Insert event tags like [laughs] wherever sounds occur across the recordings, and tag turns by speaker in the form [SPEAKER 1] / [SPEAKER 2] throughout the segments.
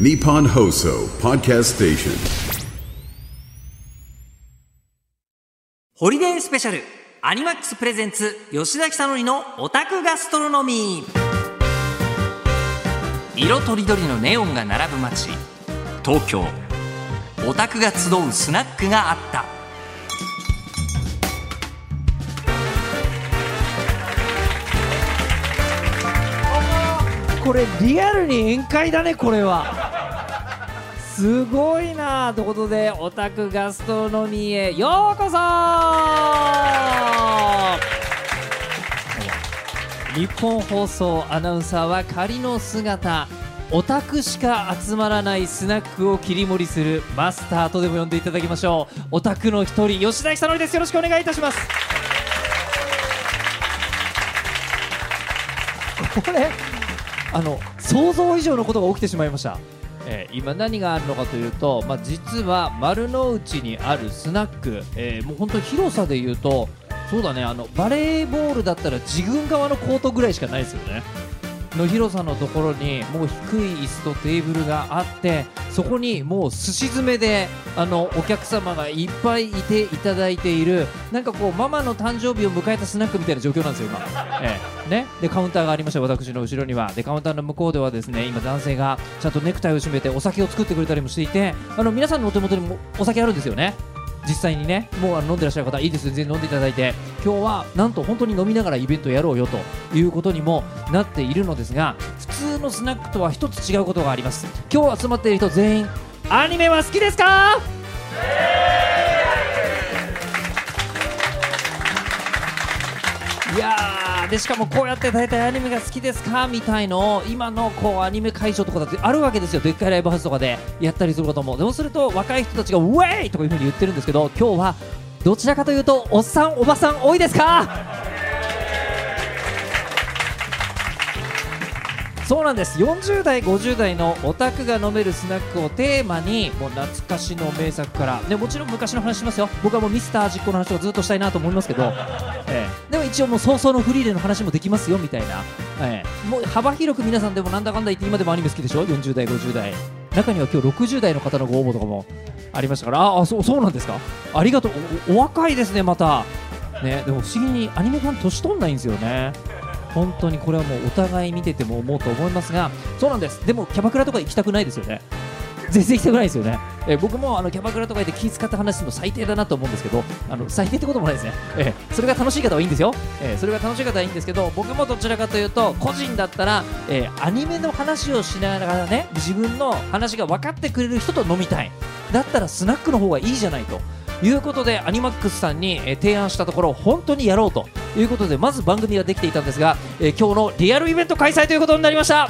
[SPEAKER 1] ニポンホーソーパーキャストステーション
[SPEAKER 2] ホリデースペシャルアニマックス presents 吉田尚記のオタクガストロノミー色とりどりのネオンが並ぶ街東京オタクが集うスナックがあった。
[SPEAKER 3] これリアルに宴会だねこれは。すごいなということでオタクガストロノミーへようこそ。日本放送アナウンサーは仮の姿。オタクしか集まらないスナックを切り盛りするマスターとでも呼んでいただきましょう。オタクの一人吉田久典です。よろしくお願いいたします。これあの想像以上のことが起きてしまいました、えー今何があるのかというと、まあ、実は丸の内にあるスナック、えーもう本当広さで言うとそうだねあのバレーボールだったら自分側のコートぐらいしかないですよね。の広さのところにもう低い椅子とテーブルがあってそこにもうすし詰めであのお客様がいっぱいいていただいているなんかこうママの誕生日を迎えたスナックみたいな状況なんですよ今、ええ。ね、でカウンターがありました私の後ろには。でカウンターの向こうではですね今男性がちゃんとネクタイを締めてお酒を作ってくれたりもしていてあの皆さんのお手元にもお酒あるんですよね。実際にねもう飲んでらっしゃる方いいです全然飲んでいただいて。今日はなんと本当に飲みながらイベントやろうよということにもなっているのですが普通のスナックとは一つ違うことがあります。今日集まっている人全員アニメは好きですか？いやでしかもこうやって大体アニメが好きですかみたいのを今のこうアニメ会場とかだってあるわけですよ。でっかいライブハウスとかでやったりすることも。でもすると若い人たちがウェイとかいう風に言ってるんですけど今日はどちらかというとおっさんおばさん多いですか？そうなんです。40代50代のオタクが飲めるスナックをテーマにもう懐かしの名作から、ね、もちろん昔の話しますよ。僕はもうミスター実行の話をずっとしたいなと思いますけど、ええ。でも一応もう早々のフリーレンの話もできますよみたいな、ええ。もう幅広く皆さんでもなんだかんだ言って今でもアニメ好きでしょ？40代50代。中には今日60代の方のご応募とかもありましたから。ああそうそうなんですか？ありがとう。おお若いですねまた。ねでも不思議にアニメファン年取んないんですよね。本当にこれはもうお互い見てても思うと思いますがそうなんです。でもキャバクラとか行きたくないですよね。全然行きたくないですよね、え僕もあのキャバクラとか行って気使って話するの最低だなと思うんですけどあの最低ってこともないですね、えーそれが楽しい方はいいんですよ、えそれが楽しい方はいいんですけど僕もどちらかというと個人だったら、えアニメの話をしながらね自分の話が分かってくれる人と飲みたい。だったらスナックの方がいいじゃないと。いうことでアニマックスさんに、え提案したところ本当にやろうということでまず番組ができていたんですが、えー今日のリアルイベント開催ということになりました。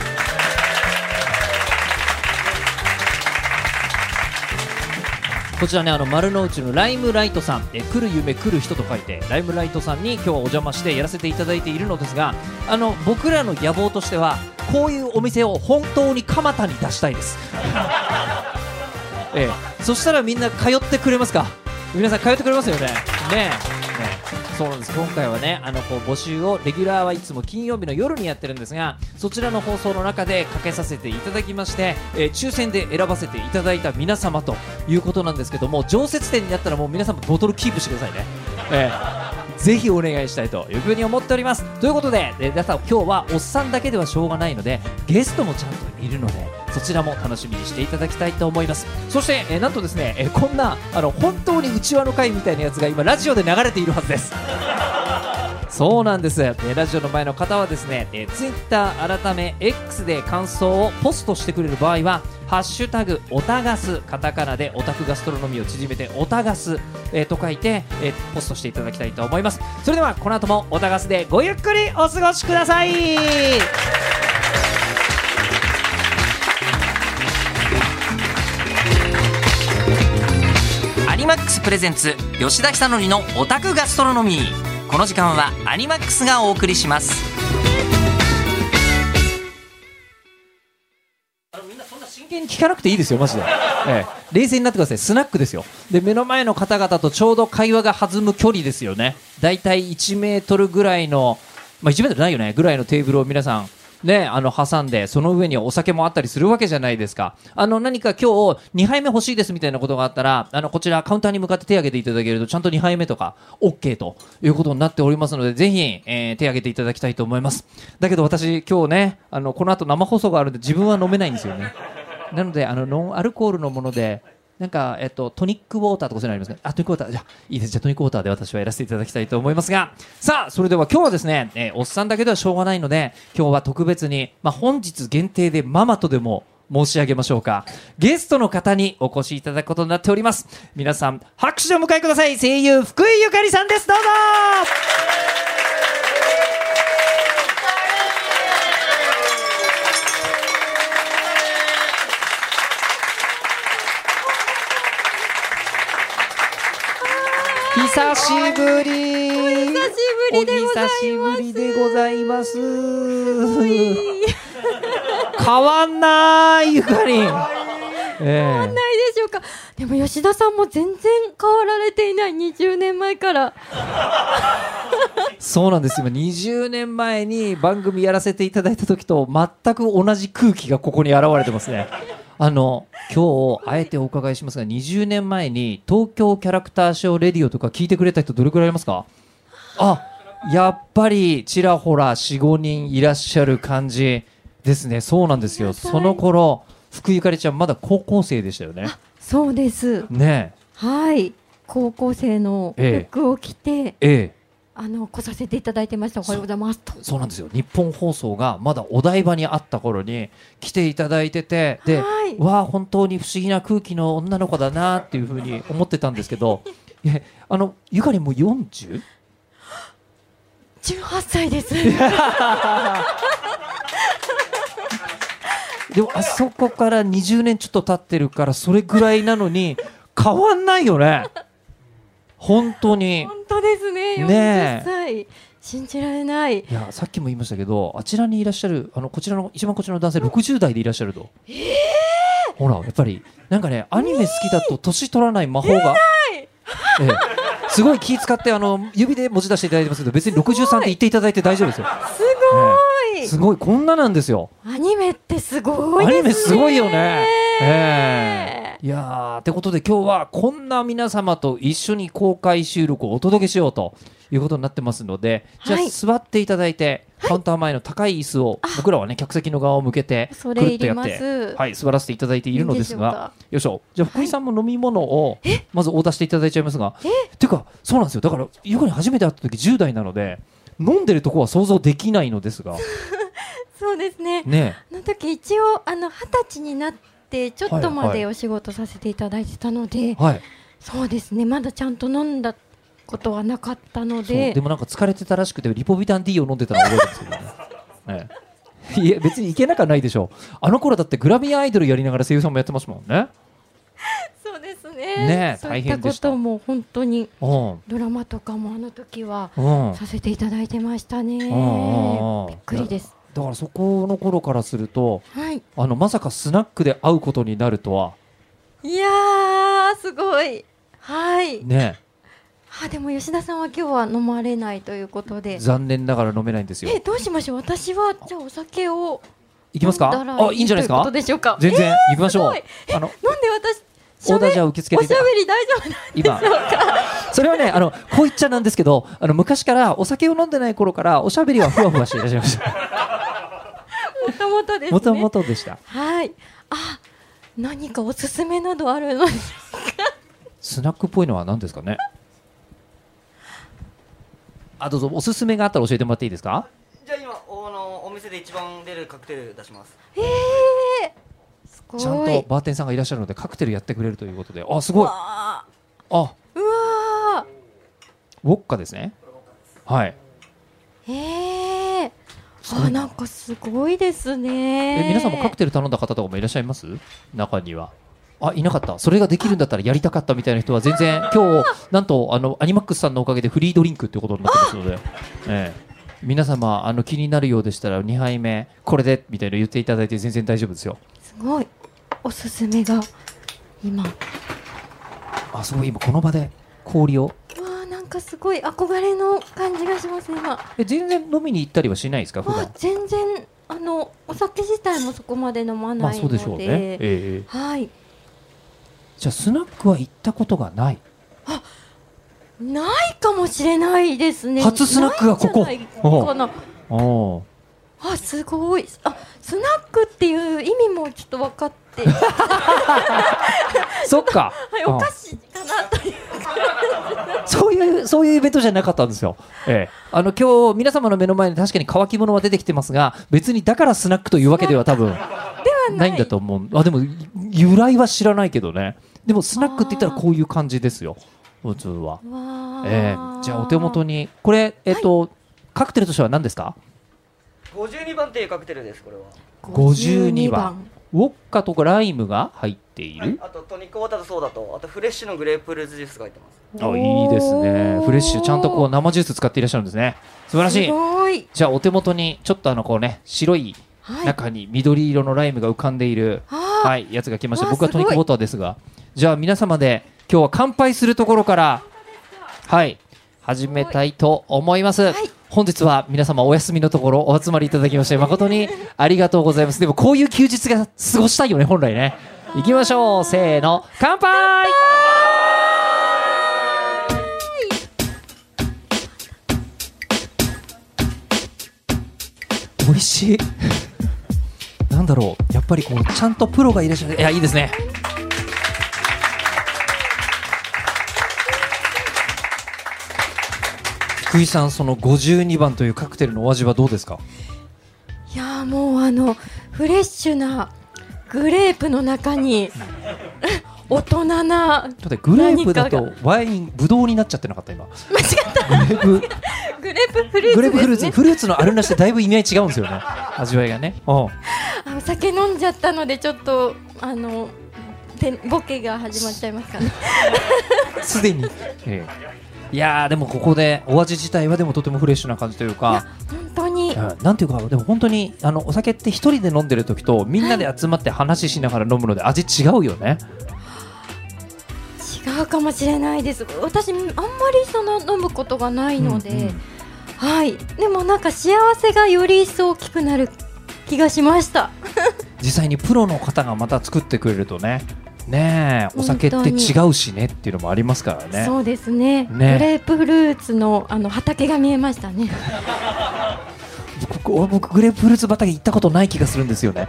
[SPEAKER 3] こちらねあの丸の内のライムライトさん、え来る夢来る人と書いてライムライトさんに今日お邪魔してやらせていただいているのですがあの僕らの野望としてはこういうお店を本当に蒲田に出したいです。ええ、そしたらみんな通ってくれますか？皆さん通ってくれますよね。ねねそうなんです。今回はねあのこう募集をレギュラーはいつも金曜日の夜にやってるんですがそちらの放送の中でかけさせていただきまして、えー抽選で選ばせていただいた皆様ということなんですけども常設店になったらもう皆さんボトルキープしてくださいね、ええぜひお願いしたいというふうに思っております。ということで、え皆さん今日はおっさんだけではしょうがないのでゲストもちゃんといるのでそちらも楽しみにしていただきたいと思います。そして、えなんとですね、えこんなあの本当にうちわの会みたいなやつが今ラジオで流れているはずです。そうなんです、えーラジオの前の方はですね、えー、ツイッター改め X で感想をポストしてくれる場合は「ハッシュタグオタガス」カタカナでオタクガストロノミーを縮めてオタガス、えーと書いて、えーポストしていただきたいと思います。それではこの後もオタガスでごゆっくりお過ごしください。
[SPEAKER 2] アニマックスプレゼンツ吉田久典のオタクガストロノミー。この時間はアニマックスがお送りします。
[SPEAKER 3] みんなそんな真剣に聞かなくていいですよ、マジで、ええ、冷静になってください、スナックですよ。で、目の前の方々とちょうど会話が弾む距離ですよね、だいたい1メートルぐらいの、まあ、1メートルないよね、ぐらいのテーブルを皆さんね、あの挟んでその上にお酒もあったりするわけじゃないですか。あの何か今日2杯目欲しいですみたいなことがあったらあのこちらカウンターに向かって手を挙げていただけるとちゃんと2杯目とか OK ということになっておりますのでぜひ、えー手を挙げていただきたいと思います。だけど私今日ねあのこの後生放送があるんで自分は飲めないんですよね。なのであのノンアルコールのものでなんか、えっと、トニックウォーターとかそういうのありますか？あ、トニックウォーター。じゃあ、いいです。じゃあ、トニックウォーターで私はやらせていただきたいと思いますが、さあ、それでは今日はですね、えーおっさんだけではしょうがないので、今日は特別に、まあ、本日限定でママとでも申し上げましょうか。ゲストの方にお越しいただくことになっております。皆さん、拍手をお迎えください。声優、福井ゆかりさんです。どうぞ久しぶり。
[SPEAKER 4] 久しぶりでございます。
[SPEAKER 3] お久しぶりでございます。変わんないゆかりん。ええ。
[SPEAKER 4] ないでしょうか。でも吉田さんも全然変わられていない。20年前から。
[SPEAKER 3] そうなんです。今20年前に番組やらせていただいた時と全く同じ空気がここに現れてますねあの今日あえてお伺いしますが20年前に東京キャラクターショーレディオとか聞いてくれた人どれくらいいますか？あやっぱりちらほら45人いらっしゃる感じですね。そうなんですよ。その頃福井ゆかりちゃんまだ高校生でしたよね。
[SPEAKER 4] そうです。
[SPEAKER 3] ね。
[SPEAKER 4] はい。高校生の
[SPEAKER 3] ええ。
[SPEAKER 4] 服を着て、
[SPEAKER 3] えええ
[SPEAKER 4] あの来させていただいてました。おはようございます。と
[SPEAKER 3] そうなんですよ。日本放送がまだお台場にあった頃に来ていただいててで、
[SPEAKER 4] はい。
[SPEAKER 3] わあ本当に不思議な空気の女の子だなっていうふうに思ってたんですけど [laughs] いやあのゆかりも 40?
[SPEAKER 4] 18歳です。[laughs]
[SPEAKER 3] でもあそこから20年ちょっと経ってるからそれぐらいなのに変わんないよね本当に。
[SPEAKER 4] 本当ですね。
[SPEAKER 3] ねえ。
[SPEAKER 4] 40歳。信じられない。
[SPEAKER 3] いやさっきも言いましたけどあちらにいらっしゃるあのこちらの一番こちらの男性60代でいらっしゃると、ほらやっぱりなんかねアニメ好きだと年取らない魔法が、ええすごい気使ってあの指で文字出していただいてますけど別に63って言っていただいて大丈夫ですよ。
[SPEAKER 4] すごい、
[SPEAKER 3] すごいこんななんですよ。
[SPEAKER 4] アニメってすごいね。
[SPEAKER 3] ニメすごいよね。ええ。いやーってことで今日はこんな皆様と一緒に公開収録をお届けしようということになってますので、じゃあ
[SPEAKER 4] はい
[SPEAKER 3] 座っていただいて、カウンター前の高い椅子を僕らはね客席の側を向けてくるっとやっ
[SPEAKER 4] ます。
[SPEAKER 3] て、はい、座らせていただいているのですが。よいしょ。じゃあ福井さんも飲み物をまずオーダーしていただいちゃいますが。ていうかそうなんですよ。だからゆかに初めて会った時10代なので飲んでるとこは想像できないのですが。[laughs]
[SPEAKER 4] そうですね。
[SPEAKER 3] ね。
[SPEAKER 4] あの時一応あの二十歳になってちょっとま
[SPEAKER 3] はいはい。
[SPEAKER 4] でお仕事させていただいてたので、
[SPEAKER 3] はい。
[SPEAKER 4] そうですね。まだちゃんと飲んだことはなかったので。
[SPEAKER 3] でもなんか疲れてたらしくてリポビタン D を飲んでたのを覚えてますけどね、[laughs] ええ、いや別にいけなくはないでしょう。あの頃だってグラビアアイドルやりながら声優さんもやってますもんね。
[SPEAKER 4] そうですね。
[SPEAKER 3] ねえ
[SPEAKER 4] そういったことも本当に
[SPEAKER 3] うん
[SPEAKER 4] ドラマとかもあの時は
[SPEAKER 3] うん。
[SPEAKER 4] させていただいてましたね。
[SPEAKER 3] んうんうん
[SPEAKER 4] びっくりです。
[SPEAKER 3] だからそこの頃からすると
[SPEAKER 4] はい。
[SPEAKER 3] あのまさかスナックで会うことになるとは。い
[SPEAKER 4] やーすごい。はい。
[SPEAKER 3] ね
[SPEAKER 4] あでも吉田さんは今日は飲まれないということで。
[SPEAKER 3] 残念ながら飲めないんですよ。
[SPEAKER 4] えどうしましょう？私はじゃあお酒を
[SPEAKER 3] いきますか？あいいんじゃないですか？全然行きましょう、あの
[SPEAKER 4] なんで私
[SPEAKER 3] オーダーじゃあ受け付けて
[SPEAKER 4] おしゃべり大丈夫なん
[SPEAKER 3] 今。それはねあのこう言っちゃなんですけどあの昔からお酒を飲んでない頃からおしゃべりはふわふわしていらっしゃいました。
[SPEAKER 4] もともとですね。
[SPEAKER 3] もともとでした。
[SPEAKER 4] はい。あ何かおすすめなどあるのに
[SPEAKER 3] スナックっぽいのは何ですかね？あどうぞ。おすすめがあったら教えてもらっていいですか？
[SPEAKER 5] じゃあ今おあのお店で一番出るカクテル出します。
[SPEAKER 4] ええすごい。
[SPEAKER 3] ちゃんとバーテンさんがいらっしゃるのでカクテルやってくれるということで。あすごい。あ。
[SPEAKER 4] うわ
[SPEAKER 3] ウォッカですね。はい。
[SPEAKER 4] ー。ええ
[SPEAKER 3] すごいな。
[SPEAKER 4] あなんかすごいですね。
[SPEAKER 3] え皆さんもカクテル頼んだ方とかもいらっしゃいます？中にはあいなかった。それができるんだったらやりたかったみたいな人は全然今日なんとあのアニマックスさんのおかげでフリードリンクっていうことになってますので、ええ。皆様あの気になるようでしたら2杯目これでみたいな言っていただいて全然大丈夫ですよ。
[SPEAKER 4] すごい。おすすめが今。わ
[SPEAKER 3] あすごい。今この場で氷を？
[SPEAKER 4] あなんかすごい憧れの感じがします今。
[SPEAKER 3] え全然飲みに行ったりはしないですか普
[SPEAKER 4] わあ
[SPEAKER 3] 段
[SPEAKER 4] 全然あのお酒自体もそこまで飲ま
[SPEAKER 3] まあ
[SPEAKER 4] ないので、
[SPEAKER 3] そうでしょうね、ええ。
[SPEAKER 4] はい
[SPEAKER 3] じゃあスナックは行ったことがない。
[SPEAKER 4] ないかもしれないですね。
[SPEAKER 3] 初スナックがここ。
[SPEAKER 4] かな。
[SPEAKER 3] おお
[SPEAKER 4] あすごい。あスナックっていう意味もちょっと分かって。は [laughs]
[SPEAKER 3] そっか。
[SPEAKER 4] いお菓子かなという。
[SPEAKER 3] そういうそういうイベントじゃなかったんですよ。ええ、あの今日皆様の目の前に確かに乾き物は出てきてますが、別にだからスナックというわけでは多分ないんだと思う。あでも由来は知らないけどね。でもスナックって言ったらこういう感じですよ。普通は。ええ、じゃあお手元にこれえっと、カクテルとしては何ですか
[SPEAKER 5] ？52番っていうカクテルですこれは
[SPEAKER 3] ？52番。ウォッカとかライムが入っている？
[SPEAKER 5] あとトニックウォーターとソーダとあとフレッシュのグレープフルーツジュースが入ってます。
[SPEAKER 3] あいいですね。フレッシュ。ちゃんとこう生ジュース使っていらっしゃるんですね。素晴らしい。じゃあお手元にちょっとあのこうね白い
[SPEAKER 4] はい。
[SPEAKER 3] 中に緑色のライムが浮かんでいる、
[SPEAKER 4] あー。
[SPEAKER 3] はい、やつが来ました。僕はトニックウォーターですがじゃあ皆様で今日は乾杯するところからはい始めたいと思います、
[SPEAKER 4] はい。
[SPEAKER 3] 本日は皆様お休みのところお集まりいただきまして誠にありがとうございます。でもこういう休日が過ごしたいよね本来ね。行きましょう。せーの。乾杯！美味しい。なんだろう。やっぱりこうちゃんとプロがいらっしゃる。いやいいですね福井さんその52番というカクテルのお味はどうですか？
[SPEAKER 4] いやーもうあのフレッシュなグレープの中に大人な
[SPEAKER 3] だってグレープだ
[SPEAKER 4] 何
[SPEAKER 3] とワインブドウになっちゃってなかった今。
[SPEAKER 4] 間違った。
[SPEAKER 3] グレープ？
[SPEAKER 4] グレープフルーツ
[SPEAKER 3] グレープフルーツ。フルーツのあるなしでだいぶ意味合い違うんですよね。味わいがね。うん。
[SPEAKER 4] あお酒飲んじゃったのでちょっとあのてボケが始まっちゃいますかね。
[SPEAKER 3] すでに、ええいやーでもここでお味自体はでもとてもフレッシュな感じというか
[SPEAKER 4] 本当に。
[SPEAKER 3] うんなんていうかでも本当にあのお酒って一人で飲んでる時とみんなで集まって話ししながら飲むので味違うよね。
[SPEAKER 4] 違うかもしれないです。私あんまりその飲むことがないので、
[SPEAKER 3] うんうん。
[SPEAKER 4] はい。でもなんか幸せがより一層大きくなる気がしました。[laughs]
[SPEAKER 3] 実際にプロの方がまた作ってくれるとねねえお酒って違うしねっていうのもありますからね。
[SPEAKER 4] そうですね。
[SPEAKER 3] ね。
[SPEAKER 4] グレープフルーツのあの畑が見えましたね。[laughs]
[SPEAKER 3] 僕僕グレープフルーツ畑行ったことない気がするんですよね。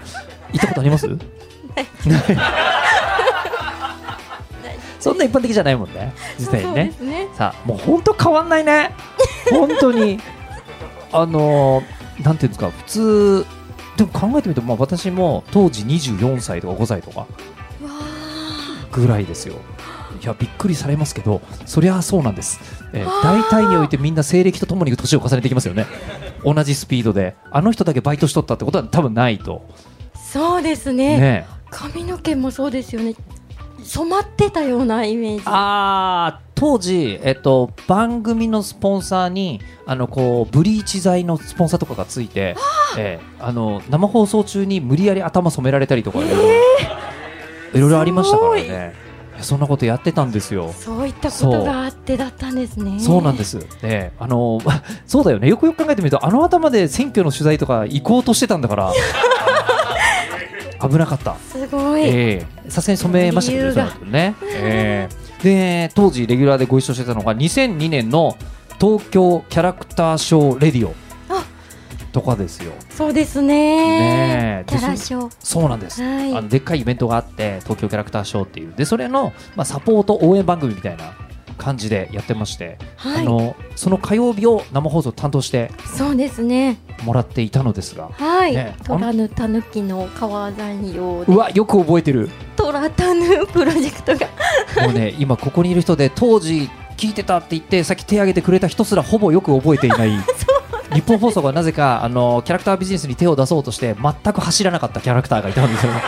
[SPEAKER 3] 行ったことあります？[laughs] ない。そんな一般的じゃないもんね実際にね。
[SPEAKER 4] ね。
[SPEAKER 3] さあもう本当変わんないね。本当に。あのーなんていうんですか普通でも考えてみると、まあ、私も当時24歳とか5歳とか
[SPEAKER 4] わ
[SPEAKER 3] ぐらいですよ。いやびっくりされますけどそりゃそうなんです、えー大体においてみんな西暦とともに年を重ねていきますよね。同じスピードで。あの人だけバイトしとったってことは多分ないと。
[SPEAKER 4] ーそうですね。
[SPEAKER 3] ね。
[SPEAKER 4] 髪の毛もそうですよね。染まってたようなイメージ。
[SPEAKER 3] あー当時、えっと、番組のスポンサーにあのこうブリーチ剤のスポンサーとかがついて、えーあの生放送中に無理やり頭染められたりとかいろいろいろありましたからね。そんなことやってたんですよ。
[SPEAKER 4] そういったことがあってだったんですね。
[SPEAKER 3] そうなんです、えーあの [laughs] そうだよね。よくよく考えてみるとあの頭で選挙の取材とか行こうとしてたんだから。[laughs] 危なかった。
[SPEAKER 4] すごい、
[SPEAKER 3] ええ。さすがに染めましたけどね、
[SPEAKER 4] 理由が
[SPEAKER 3] その後ね。ええ。で、当時レギュラーでご一緒してたのが2002年の東京キャラクターショーレディオ。
[SPEAKER 4] あ
[SPEAKER 3] とかですよ。
[SPEAKER 4] そうですね。
[SPEAKER 3] ねえ。
[SPEAKER 4] キャラショー。
[SPEAKER 3] そうなんです。
[SPEAKER 4] はい。
[SPEAKER 3] あのでっかいイベントがあって東京キャラクターショーっていう。でそれのまあサポート応援番組みたいな感じでやってまして、
[SPEAKER 4] はい。
[SPEAKER 3] あのその火曜日を生放送担当して
[SPEAKER 4] そうですね。
[SPEAKER 3] もらっていたのですが。
[SPEAKER 4] はい、
[SPEAKER 3] ね
[SPEAKER 4] トラヌタヌキの川山用で。
[SPEAKER 3] うわよく覚えてる。
[SPEAKER 4] トラタヌプロジェクトが。
[SPEAKER 3] もうね、[laughs] 今ここにいる人で当時聞いてたって言ってさっき手挙げてくれた人すらほぼよく覚えていない [laughs] 日本放送がなぜかあのキャラクタービジネスに手を出そうとして全く走らなかったキャラクターがいたんですよ。ね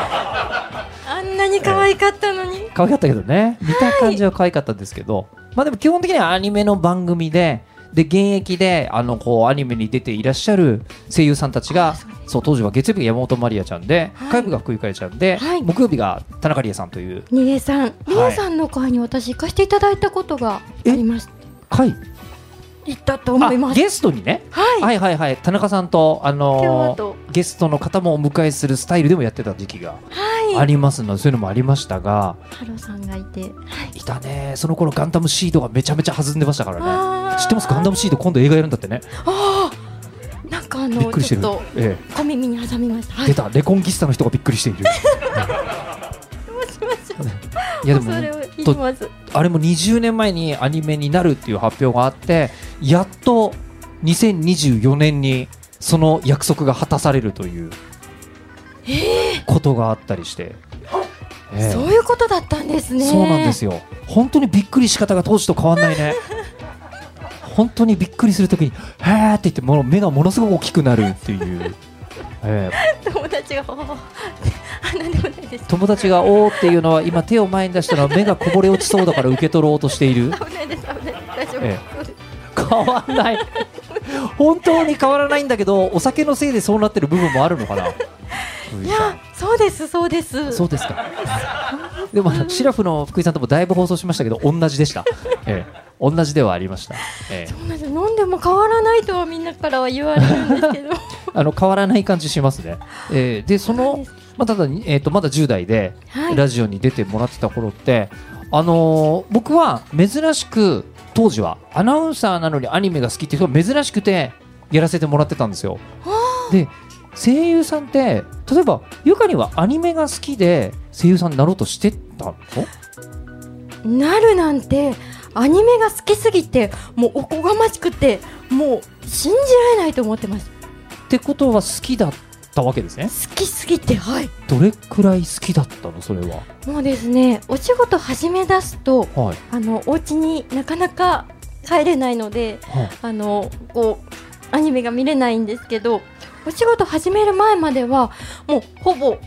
[SPEAKER 4] あんなに可愛かったのに、
[SPEAKER 3] 可愛かったけどね。見た感じは可愛かったんですけど、まあでも基本的にはアニメの番組でで現役であのこうアニメに出ていらっしゃる声優さんたちがそう当時は月曜日が山本まりあちゃんで、
[SPEAKER 4] はい。
[SPEAKER 3] 火曜日が福井かえちゃんで、
[SPEAKER 4] はい。
[SPEAKER 3] 木曜日が田中理恵さんという。
[SPEAKER 4] リエさん。リエさんの会に私行かせていただいたことがありました
[SPEAKER 3] 回？
[SPEAKER 4] 行ったと思います。
[SPEAKER 3] あゲストにね。
[SPEAKER 4] はい。
[SPEAKER 3] はいはいはい。田中さんとあの
[SPEAKER 4] あと。
[SPEAKER 3] ゲストの方もお迎えするスタイルでもやってた時期が
[SPEAKER 4] はい。
[SPEAKER 3] ありますので、そういうのもありましたが
[SPEAKER 4] ハロさんがいて。はい。
[SPEAKER 3] いたね。その頃ガンダムシードがめちゃめちゃ弾んでましたからね。
[SPEAKER 4] あー。
[SPEAKER 3] 知ってます？ガンダムシード今度映画やるんだってね。
[SPEAKER 4] なんかあ
[SPEAKER 3] びっ
[SPEAKER 4] の
[SPEAKER 3] くりしてる
[SPEAKER 4] ちょっと
[SPEAKER 3] え
[SPEAKER 4] 小耳に挟みました
[SPEAKER 3] え、
[SPEAKER 4] はい
[SPEAKER 3] 出たレコンギスタの人がびっくりしているいやでもあれも20年前にアニメになるっていう発表があってやっと2024年にその約束が果たされるということがあったりして、ええ。
[SPEAKER 4] そういうことだったんですね。
[SPEAKER 3] そうなんですよ。本当にびっくり仕方が当時と変わんないね。[laughs] 本当にびっくりするときに「へーって言ってもう目がものすごく大きくなるっていう、ええ。[laughs]
[SPEAKER 4] 友達があなんでもないです
[SPEAKER 3] 友達が「おー」っていうのは今手を前に出したのは目がこぼれ落ちそうだから受け取ろうとしている。
[SPEAKER 4] 危ないです危ない大丈夫
[SPEAKER 3] え。変わんない。本当に変わらないんだけどお酒のせいでそうなってる部分もあるのかな？
[SPEAKER 4] いやそうですそうです。
[SPEAKER 3] そうですか。でもシラフの福井さんともだいぶ放送しましたけど同じでした、ええ、同じではありました、ええ、
[SPEAKER 4] そうなんです。飲んでも変わらないとはみんなからは言われるんですけど。[laughs]
[SPEAKER 3] あの変わらない感じしますね、ええ、でそのまあ、ただに、えー、とまだ10代で
[SPEAKER 4] はい。
[SPEAKER 3] ラジオに出てもらってた頃って、あのー僕は珍しく当時はアナウンサーなのにアニメが好きっていう人が珍しくてやらせてもらってたんですよ。で声優さんって例えばゆかにはアニメが好きで声優さんになろうとしてたの？
[SPEAKER 4] なるなんてアニメが好きすぎてもうおこがましくてもう信じられないと思ってます。
[SPEAKER 3] ってことは好きだったわけですね。
[SPEAKER 4] 好きすぎてはい
[SPEAKER 3] どれくらい好きだったの？それは。
[SPEAKER 4] もうですねお仕事始め出すと
[SPEAKER 3] はい。
[SPEAKER 4] あのお家になかなか帰れないので
[SPEAKER 3] は
[SPEAKER 4] あのこうアニメが見れないんですけどお仕事始める前まではもうほぼ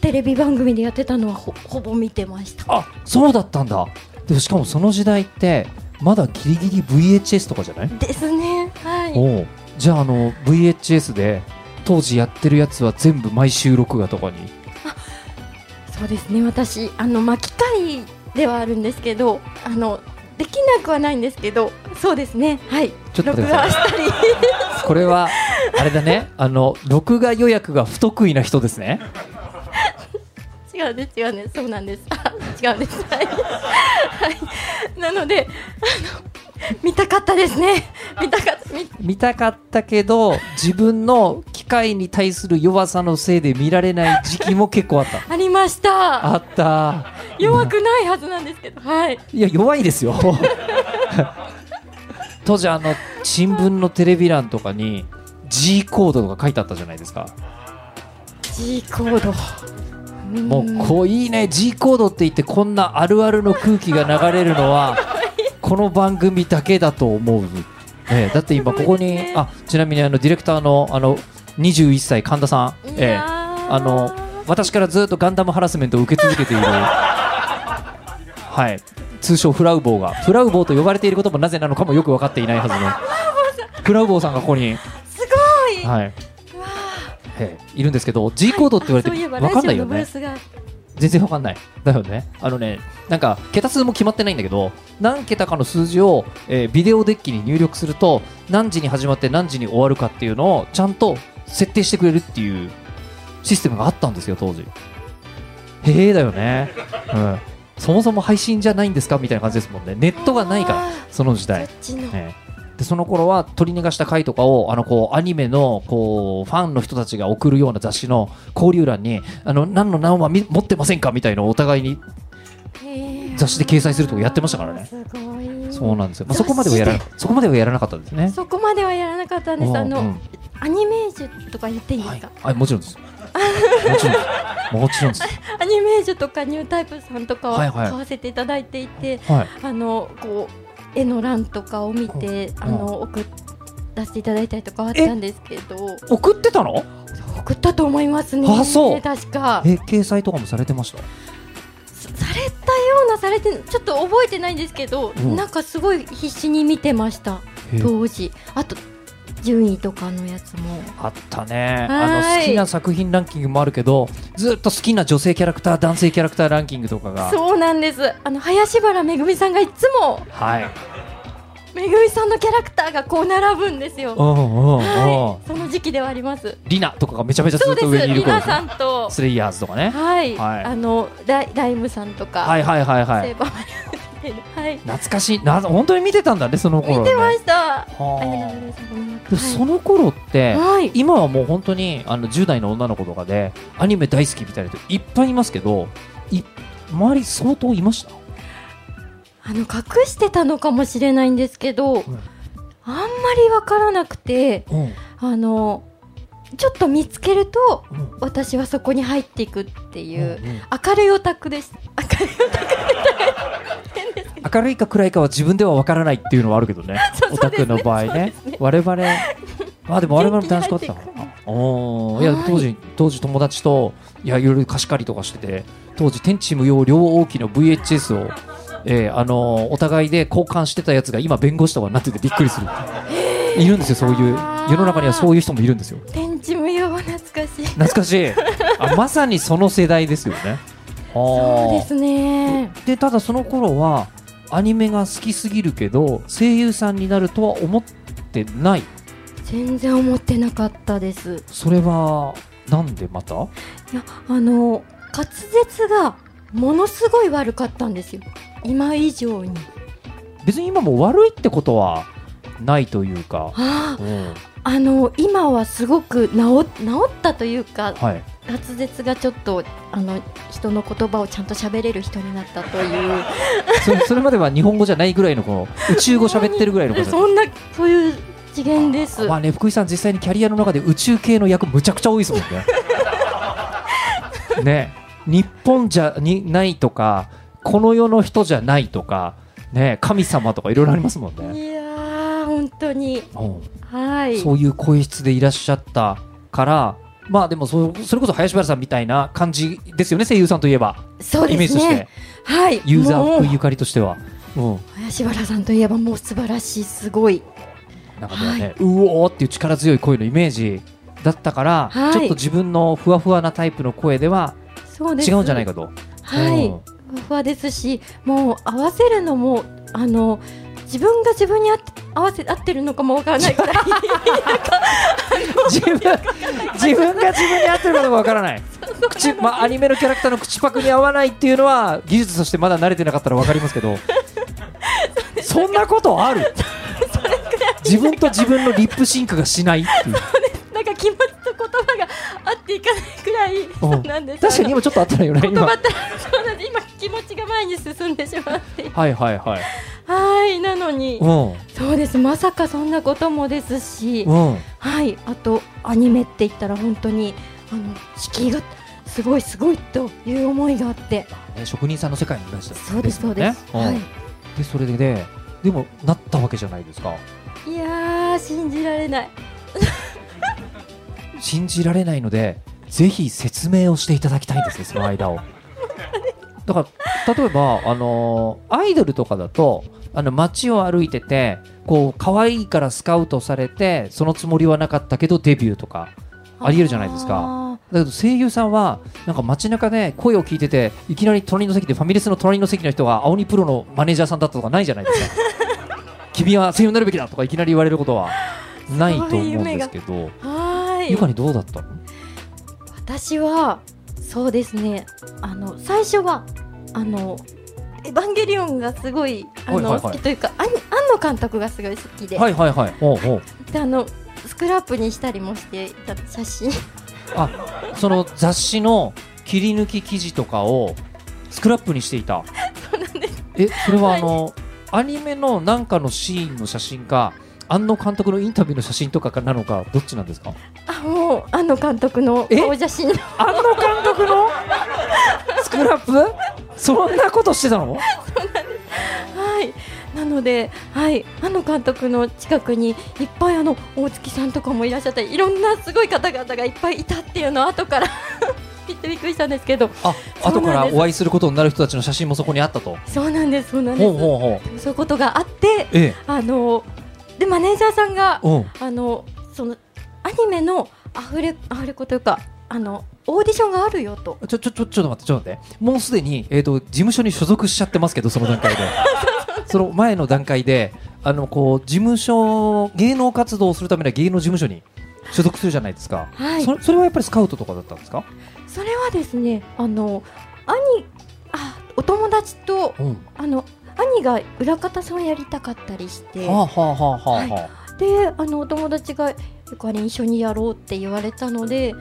[SPEAKER 4] テレビ番組でやってたのはほほぼ見てました
[SPEAKER 3] あそうだったんだ。でもしかもその時代ってまだギリギリ VHS とかじゃない？
[SPEAKER 4] ですねはい
[SPEAKER 3] おうじゃああの VHS で当時やってるやつは全部毎週録画とかに。
[SPEAKER 4] そうですね私あの巻き貝ではあるんですけどあのできなくはないんですけどそうですねはい。
[SPEAKER 3] ちょっと [laughs] これはあれだね。あの録画予約が不得意な人ですね。
[SPEAKER 4] 違うんです違うんですそうなんです。あ違うんです。はい、はい、なのであの見たかったですね。[laughs] 見たかった。見
[SPEAKER 3] 見たかったけど自分の機械に対する弱さのせいで見られない時期も結構あった。[laughs]
[SPEAKER 4] ありました。
[SPEAKER 3] あった。
[SPEAKER 4] 弱くないはずなんですけど。はい。
[SPEAKER 3] いや弱いですよ。[laughs] 当時あの新聞のテレビ欄とかに G コードとか書いてあったじゃないですか。
[SPEAKER 4] G コード。
[SPEAKER 3] もうこういいね。G コードって言ってこんなあるあるの空気が流れるのはこの番組だけだと思う、ええだって今ここにあちなみにあのディレクターのあの21歳神田さん、ええあの私からずっとガンダムハラスメントを受け続けている。はい。通称フラウボーが。フラウボーと呼ばれていることもなぜなのかもよく分かっていないはずの。フラウボーさん。がここに。
[SPEAKER 4] すごい。
[SPEAKER 3] はい、いるんですけど G コードって言われて分かんないよね全然わかんない。だよね。あのね、なんか、桁数も決まってないんだけど、何桁かの数字を、えービデオデッキに入力すると、何時に始まって何時に終わるかっていうのを、ちゃんと設定してくれるっていうシステムがあったんですよ、当時。へえだよね。うん。そもそも配信じゃないんですか？みたいな感じですもんね。ネットがないから
[SPEAKER 4] あ、
[SPEAKER 3] その時代
[SPEAKER 4] そっ。ちの
[SPEAKER 3] ええでその頃は取り逃がした回とかをあのこうアニメのこうファンの人たちが送るような雑誌の交流欄にあの何の何はみ持ってませんかみたいのをお互いに雑誌で掲載するとかやってましたからね。
[SPEAKER 4] すごい。
[SPEAKER 3] そうなんですよ、まあ、そこまではやらそこまではやらなかったですね。
[SPEAKER 4] そこまではやらなかったんです。あの、
[SPEAKER 3] うん。うん
[SPEAKER 4] アニメージュとか言っていいですか、
[SPEAKER 3] はい、もちろんです。もちろんです。もちろんです。[laughs]
[SPEAKER 4] アニメージュとかニュータイプさんとか
[SPEAKER 3] はいはい。
[SPEAKER 4] は買わせていただいていて、
[SPEAKER 3] はい。
[SPEAKER 4] あのこう絵の欄とかを見てあの送らせていただいたりとかはあったんですけど。
[SPEAKER 3] 送ってたの？
[SPEAKER 4] 送ったと思いますね
[SPEAKER 3] あそう。
[SPEAKER 4] 確か。
[SPEAKER 3] え掲載とかもされてました？
[SPEAKER 4] されたようなされてちょっと覚えてないんですけど、
[SPEAKER 3] うん。
[SPEAKER 4] なんかすごい必死に見てました当時。あと順位とかのやつも。
[SPEAKER 3] あったね。あ
[SPEAKER 4] はい。
[SPEAKER 3] の好きな作品ランキングもあるけどずっと好きな女性キャラクター男性キャラクターランキングとかが。
[SPEAKER 4] そうなんです。あの林原めぐみさんがいつも
[SPEAKER 3] はい。
[SPEAKER 4] めぐみさんのキャラクターがこう並ぶんですよ。はい、その時期ではあります。
[SPEAKER 3] リナとかがめちゃめちゃず。っと上にいる
[SPEAKER 4] リナさんと、
[SPEAKER 3] スレイヤーズとかね。
[SPEAKER 4] はい、
[SPEAKER 3] はい。
[SPEAKER 4] あのライライムさんとか、
[SPEAKER 3] はいはいはいはい
[SPEAKER 4] はい、
[SPEAKER 3] 懐かしい。な本当に見てたんだねその頃ね。
[SPEAKER 4] 見てました。
[SPEAKER 3] その頃って、
[SPEAKER 4] はい。
[SPEAKER 3] 今はもう本当にあの10代の女の子とかでアニメ大好きみたいな人いっぱいいますけどい周り相当いました？
[SPEAKER 4] あの隠してたのかもしれないんですけど、
[SPEAKER 3] ん。
[SPEAKER 4] あんまりわからなくて、
[SPEAKER 3] うん。
[SPEAKER 4] あのちょっと見つけると、
[SPEAKER 3] うん。
[SPEAKER 4] 私はそこに入っていくっていう、
[SPEAKER 3] うんうん。
[SPEAKER 4] 明るいオタクです。明るいオタク変です
[SPEAKER 3] 明るいか暗いかは自分では分からないっていうのはあるけどね。[laughs] オタクの場合ね。我々。まあでも我々も楽しかった。おー。いや
[SPEAKER 4] はい。
[SPEAKER 3] 当時当時友達といやいろいろ貸し借りとかしてて当時天地無用両大きの VHS をえーあのーお互いで交換してたやつが今弁護士とかになっててびっくりする。いるんですよそういう。世の中にはそういう人もいるんですよ
[SPEAKER 4] しい。
[SPEAKER 3] 懐かしいあまさにその世代ですよね
[SPEAKER 4] そうですね。
[SPEAKER 3] でただその頃はアニメが好きすぎるけど声優さんになるとは思ってない
[SPEAKER 4] 全然思ってなかったです。
[SPEAKER 3] それはなんでまた？
[SPEAKER 4] いや、あの滑舌がものすごい悪かったんですよ。今以上に。
[SPEAKER 3] 別に今も悪いってことはないというか、
[SPEAKER 4] ああ、
[SPEAKER 3] うん
[SPEAKER 4] あの今はすごく治治ったというか
[SPEAKER 3] はい、
[SPEAKER 4] 滑舌がちょっとあの人の言葉をちゃんと喋れる人になったという。[laughs]
[SPEAKER 3] それそれまでは日本語じゃないぐらいのこの宇宙語喋ってるぐらいのこと
[SPEAKER 4] そんなそういう次元です。
[SPEAKER 3] まあね福井さん実際にキャリアの中で宇宙系の役むちゃくちゃ多いですもんね。[laughs] ね。日本じゃにないとかこの世の人じゃないとかね神様とかいろいろありますもんね、
[SPEAKER 4] いやー本当に。
[SPEAKER 3] うん
[SPEAKER 4] はい。
[SPEAKER 3] そういう声質でいらっしゃったからまあでもそそれこそ林原さんみたいな感じですよね声優さんといえば
[SPEAKER 4] そう
[SPEAKER 3] イメージとして
[SPEAKER 4] ですね。はい。
[SPEAKER 3] ユーザーゆかりとしては、うん、
[SPEAKER 4] 林原さんといえばもう素晴らしいすごい。
[SPEAKER 3] なんかもうね、うおーっていう力強い声のイメージだったから、
[SPEAKER 4] はい
[SPEAKER 3] ちょっと自分のふわふわなタイプの声では。違うんじゃないかと。
[SPEAKER 4] はい。
[SPEAKER 3] うん
[SPEAKER 4] ふわふわですし、もう合わせるのもあの自分が自分にあって合わせ合ってるのかもわからないくら。い [laughs]
[SPEAKER 3] 自分自分が自分に合ってるかどうかわからない。口まあアニメのキャラクターの口パクに合わないっていうのは技術としてまだ慣れてなかったらわかりますけど。そんなことある？自分と自分のリップシンクがしないっていう。
[SPEAKER 4] なんか気持ちと言葉が合っていかないくらいそうなんです。
[SPEAKER 3] 確かに今ちょっとあったらよね今
[SPEAKER 4] 言葉ったらそうなんです。今気持ちが前に進んでしまって。
[SPEAKER 3] はいはいはい
[SPEAKER 4] はい。なのに、
[SPEAKER 3] うん
[SPEAKER 4] そうです。まさかそんなこともですし、
[SPEAKER 3] うん
[SPEAKER 4] はい。あとアニメって言ったら本当にあの敷居がすごいすごいという思いがあって、
[SPEAKER 3] ね職人さんの世界にいらっしゃる
[SPEAKER 4] そうですそうです。
[SPEAKER 3] ね
[SPEAKER 4] は
[SPEAKER 3] うんでそれでねでもなったわけじゃないですか
[SPEAKER 4] い。いやー信じられない。
[SPEAKER 3] 信じられないのでぜひ説明をしていただきたいんですね [laughs] その間を。だから例えばあのーアイドルとかだとあの街を歩いててこう可愛いからスカウトされてそのつもりはなかったけどデビューとかありえるじゃないですか。
[SPEAKER 4] あ
[SPEAKER 3] だけど声優さんはなんか街中で声を聞いてていきなり隣の席でファミレスの隣の席の人が青鬼プロのマネージャーさんだったとかないじゃないですか。[laughs] 君は声優になるべきだとかいきなり言われることはないと思うんですけどゆか
[SPEAKER 4] い。
[SPEAKER 3] にどうだったの？
[SPEAKER 4] 私はそうですね。あの最初はあの。エヴァンゲリオンがすごいあの、
[SPEAKER 3] はいはいはい。
[SPEAKER 4] 好きというか、あん庵野監督がすごい好きで、
[SPEAKER 3] はいはいはい。おうおう。
[SPEAKER 4] であのスクラップにしたりもしていた写真。
[SPEAKER 3] あその雑誌の切り抜き記事とかをスクラップにしていた。[laughs] えそれはあの、アニメのなんかのシーンの写真か庵野監督のインタビューの写真とかなのかどっちなんですか？
[SPEAKER 4] あもう庵野監督の
[SPEAKER 3] え？
[SPEAKER 4] 顔写真の。
[SPEAKER 3] 庵野監督の？スクラップ？そんなことしてたの？
[SPEAKER 4] はい。なのではい。庵野監督の近くにいっぱいあの大月さんとかもいらっしゃったりいろんなすごい方々がいっぱいいたっていうのを後から [laughs] びっくりしたんですけど。
[SPEAKER 3] あ
[SPEAKER 4] そうなんです。
[SPEAKER 3] 後からお会いすることになる人たちの写真もそこにあったと。
[SPEAKER 4] そうなんですそうなんです。
[SPEAKER 3] ほうほうほう。
[SPEAKER 4] そういうことがあって
[SPEAKER 3] え。
[SPEAKER 4] あのでマネージャーさんがあのそのアニメのアフレアフレコというかあのオーディションがあるよと。
[SPEAKER 3] ちょちょちょちょっと待ってちょっと待って。もうすでに、えー、と事務所に所属しちゃってますけどその段階で。[laughs] その前の段階であのこう事務所芸能活動をするためには芸能事務所に所属するじゃないですか、
[SPEAKER 4] はい。
[SPEAKER 3] そそれはやっぱりスカウトとかだったんですか、
[SPEAKER 4] それはですねあの兄あお友達と
[SPEAKER 3] うん、
[SPEAKER 4] あの兄が裏方さんをやりたかったりして、
[SPEAKER 3] はあはあはあはあ、はあ。
[SPEAKER 4] であのお友達がゆかりん一緒にやろうって言われたので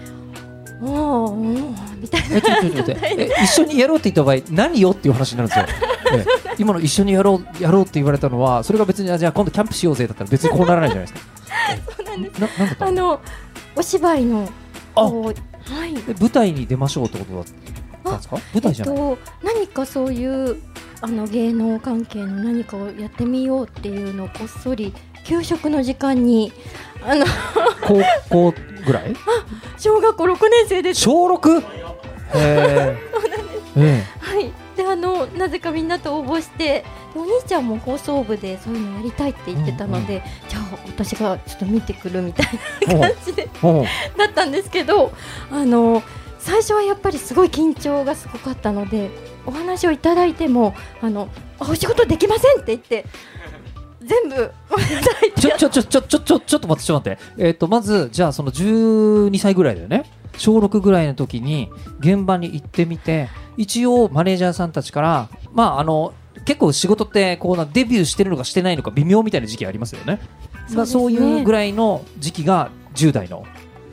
[SPEAKER 4] ああうんみたいな。[laughs]
[SPEAKER 3] 一緒にやろうって言った場合何よっていう話になるんですよ、[laughs] ええ。今の一緒にやろうやろうって言われたのはそれが別にあじゃあ今度キャンプしようぜだったら別に [laughs] こうならないじゃないですか。
[SPEAKER 4] そうなんです。
[SPEAKER 3] な
[SPEAKER 4] あのお芝居の
[SPEAKER 3] あ。
[SPEAKER 4] はい。
[SPEAKER 3] え舞台に出ましょうってことだったんですか？舞台じゃない、
[SPEAKER 4] えっと、何かそういうあの芸能関係の何かをやってみようっていうのをこっそり給食の時間にあの
[SPEAKER 3] 高校ぐらい？
[SPEAKER 4] 小学校6年生です。
[SPEAKER 3] 小 6? へええ
[SPEAKER 4] はい、であのなぜかみんなと応募してでお兄ちゃんも放送部でそういうのやりたいって言ってたので、じゃあ私がちょっと見てくるみたい
[SPEAKER 3] え
[SPEAKER 4] な感じでだったんですけどあの最初はやっぱりすごい緊張がすごかったのでお話をいただいてもあのあお仕事できませんって言って全部ごめんなさい
[SPEAKER 3] ちょちょちょちょちょちょちょっと待ってちょっと待って。えっ、とまずじゃあその12歳ぐらいだよね。小6ぐらいの時に現場に行ってみて一応マネージャーさんたちからまああの結構仕事ってこうなデビューしてるのかしてないのか微妙みたいな時期ありますよね。まあそういうぐ
[SPEAKER 4] らい
[SPEAKER 3] らいの時期が10代の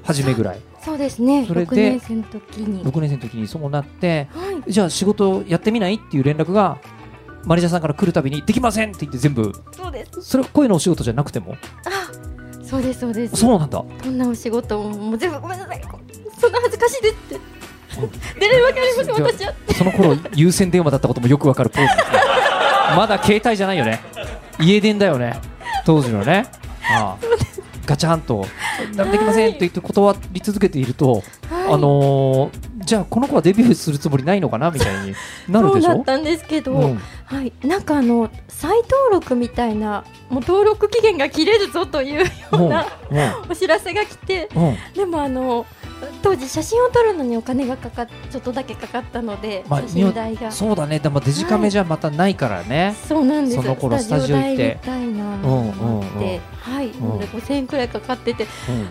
[SPEAKER 3] 初めぐらい
[SPEAKER 4] そうですね。
[SPEAKER 3] それで
[SPEAKER 4] 6年生の時に。
[SPEAKER 3] 6年生の時にそうなって
[SPEAKER 4] はい。
[SPEAKER 3] じゃあ仕事やってみないっていう連絡がマネージャーさんから来るたびにできませんって言って全部。
[SPEAKER 4] そうです。
[SPEAKER 3] それ声のお仕事じゃなくても？
[SPEAKER 4] あそうですそうです。
[SPEAKER 3] そうなんだ。
[SPEAKER 4] こんなお仕事ももう全部ごめんなさい。そんな恥ずかしいですって。出れるわけありません私は。
[SPEAKER 3] その頃有線電話だったこともよくわかるポーズ。ですねまだ携帯じゃないよね。家電だよね。当時のね。ああガチャンと「な。んできません」と言って断り続けていると、
[SPEAKER 4] はい。
[SPEAKER 3] あのーじゃあこの子はデビューするつもりないのかなみたいになるでしょ？
[SPEAKER 4] そうだったんですけど、
[SPEAKER 3] うん。
[SPEAKER 4] はい、なんかあの再登録みたいなもう登録期限が切れるぞというようなお知らせが来て
[SPEAKER 3] うんうん。
[SPEAKER 4] でもあの当時写真を撮るのにお金がかかっちょっとだけかかったので、
[SPEAKER 3] まあ
[SPEAKER 4] 写真代が。
[SPEAKER 3] そうだね。でもデジカメじゃまたないからね、
[SPEAKER 4] そうなんです
[SPEAKER 3] その頃
[SPEAKER 4] スタジオ代
[SPEAKER 3] スタジオ行って。
[SPEAKER 4] みたい。なのもあって、はい、なので5000円くらいかかってて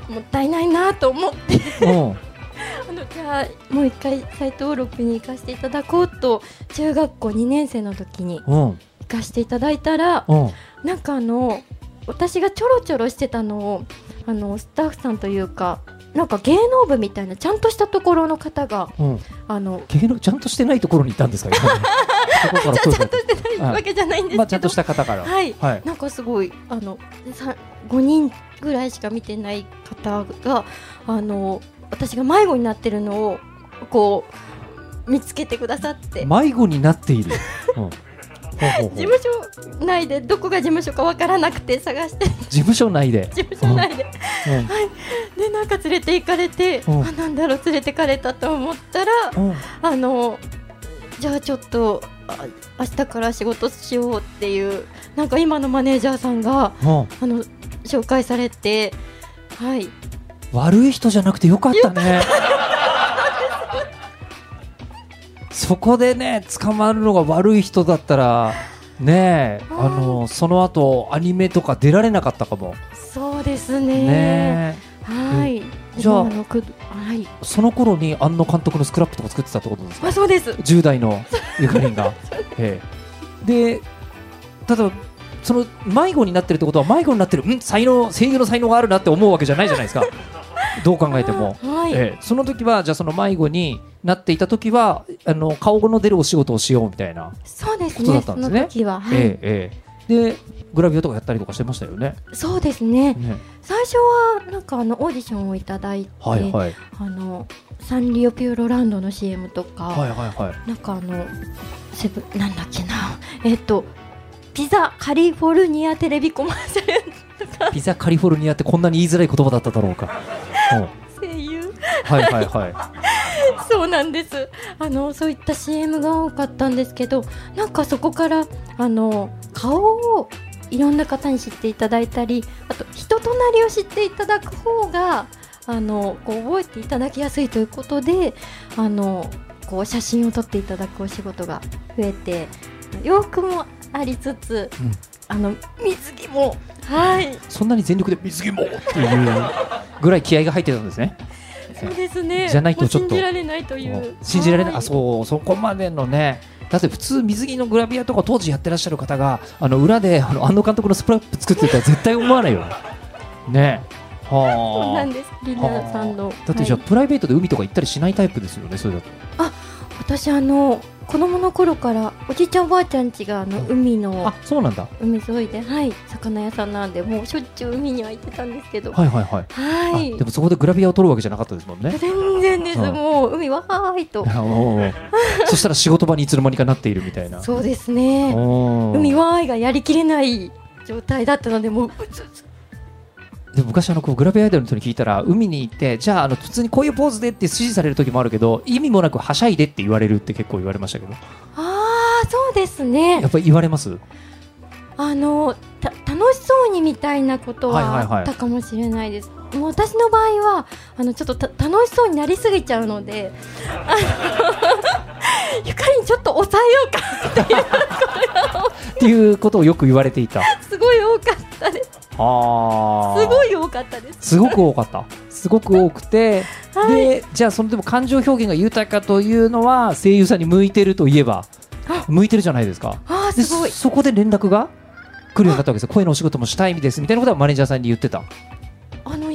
[SPEAKER 4] もったいないなと思って。
[SPEAKER 3] うん。うん。[laughs]
[SPEAKER 4] あのじゃあもう一回再登録に行かせていただこうと中学校2年生の時に
[SPEAKER 3] うん。
[SPEAKER 4] 行かせていただいたら
[SPEAKER 3] うん。
[SPEAKER 4] なんかあの私がちょろちょろしてたのをあのスタッフさんというかなんか芸能部みたいなちゃんとしたところの方が
[SPEAKER 3] うん。
[SPEAKER 4] あの
[SPEAKER 3] 芸能ちゃんとしてないところにいたんですか？今ね
[SPEAKER 4] ちゃちゃんとしてないわけじゃないんですけど、
[SPEAKER 3] まあちゃんとした方から。
[SPEAKER 4] はい。
[SPEAKER 3] はい。
[SPEAKER 4] なんかすごいあのさ5人ぐらいしか見てない方があの私が迷子になってるのをこう見つけてくださって。
[SPEAKER 3] 迷子になっている。うん
[SPEAKER 4] 事務所内でどこが事務所かわからなくて探して。
[SPEAKER 3] 事務所内で。
[SPEAKER 4] 事務所内で。
[SPEAKER 3] うん。
[SPEAKER 4] でなんか連れて行かれて、
[SPEAKER 3] うん。
[SPEAKER 4] あなんだろう連れてかれたと思ったら
[SPEAKER 3] うん。
[SPEAKER 4] あのじゃあちょっとあ明日から仕事しようっていうなんか今のマネージャーさんが
[SPEAKER 3] うん。
[SPEAKER 4] あの紹介されてはい。
[SPEAKER 3] 悪い人じゃなくてよかったね。そこでね捕まるのが悪い人だったらねえあのその後アニメとか出られなかったかも。
[SPEAKER 4] そうですね。
[SPEAKER 3] ね
[SPEAKER 4] はい。
[SPEAKER 3] じゃあ
[SPEAKER 4] はい。
[SPEAKER 3] えその頃に庵野監督のスクラップとか作ってたってことですか？
[SPEAKER 4] あそうです。
[SPEAKER 3] 10代の [laughs] ゆかりんが。ええ。でただその迷子になってるってことは迷子になってる。ん？才能声優の才能があるなって思うわけじゃないじゃないですかどう考えても。
[SPEAKER 4] はい、
[SPEAKER 3] ええ。その時はじゃあその迷子になっていた時はあの顔の出るお仕事をしようみたいな、
[SPEAKER 4] そうです
[SPEAKER 3] ことだ
[SPEAKER 4] ねそ
[SPEAKER 3] ったんですね。
[SPEAKER 4] の時は。はい、
[SPEAKER 3] ええええ。でグラビアとかやったりとかしてましたよね。
[SPEAKER 4] そうですね。
[SPEAKER 3] ね。
[SPEAKER 4] 最初はなんかあのオーディションをいただいて、
[SPEAKER 3] はいはい。
[SPEAKER 4] あのサンリオピューロランドの CM とか、
[SPEAKER 3] はいはいはい。
[SPEAKER 4] なんかあのセブなんだっけな。えっ、とピザカリフォルニアテレビコマーシャルとか。
[SPEAKER 3] ピザカリフォルニアってこんなに言いづらい言葉だっただろうか。うん
[SPEAKER 4] 声優。
[SPEAKER 3] はいはいはい。[laughs]
[SPEAKER 4] そうなんです。あのそういった CM が多かったんですけどなんかそこからあの顔をいろんな方に知っていただいたりあと人となりを知っていただく方があのこう覚えていただきやすいということであのこう写真を撮っていただくお仕事が増えて洋服もありつつ、あの水着も。はい。
[SPEAKER 3] そんなに全力で水着も! [laughs] っていうぐらい気合が入ってたんですね。
[SPEAKER 4] そうですね。
[SPEAKER 3] じゃないとちょっと。
[SPEAKER 4] 信じられないという。
[SPEAKER 3] 信じられない、
[SPEAKER 4] は
[SPEAKER 3] あそうそこまでのね。だって普通水着のグラビアとか当時やってらっしゃる方があの裏であの安野監督のスプラップ作ってたら絶対思わないよ。ね。ねはあ。
[SPEAKER 4] そうなんです。リナさんの。
[SPEAKER 3] だってじゃあ、
[SPEAKER 4] はい。
[SPEAKER 3] プライベートで海とか行ったりしないタイプですよねそれだと。
[SPEAKER 4] 私あの子供の頃からおじいちゃんおばあちゃん家があの海の
[SPEAKER 3] あそうなんだ。
[SPEAKER 4] 海沿いではい魚屋さんなんでもうしょっちゅう海には行ってたんですけど。
[SPEAKER 3] はいはいはい、
[SPEAKER 4] はい。
[SPEAKER 3] あでもそこでグラビアを撮るわけじゃなかったですもんね。
[SPEAKER 4] 全然です、
[SPEAKER 3] うん。
[SPEAKER 4] もう海わーいと。[laughs]
[SPEAKER 3] そしたら仕事場にいつの間にかなっているみたいな。
[SPEAKER 4] そうですね。海わーいがやりきれない状態だったのでもううつうつ
[SPEAKER 3] でも昔あのこうグラビアアイドルの人に聞いたら海に行ってじゃああの普通にこういうポーズでって指示される時もあるけど意味もなくはしゃいでって言われるって結構言われましたけど。
[SPEAKER 4] ああそうですね。
[SPEAKER 3] やっぱり言われます？
[SPEAKER 4] あのた楽しそうにみたいなこと
[SPEAKER 3] はいはいはい。
[SPEAKER 4] はあったかもしれないです、もう私の場合はあのちょっとた楽しそうになりすぎちゃうので [laughs] ゆかりんちょっと抑えようか
[SPEAKER 3] っていうことをよく言われていた。
[SPEAKER 4] すごい多かったです。
[SPEAKER 3] あ
[SPEAKER 4] すごい多かったです。
[SPEAKER 3] すごく多かった。すごく多くて、
[SPEAKER 4] はい。
[SPEAKER 3] でじゃあそのでも感情表現が豊かというのは声優さんに向いてるといえば向いてるじゃないですか。
[SPEAKER 4] あ
[SPEAKER 3] す
[SPEAKER 4] ごい。
[SPEAKER 3] そこで連絡が来るようになったわけですよ。声のお仕事もしたいですみたいなことはマネージャーさんに言ってた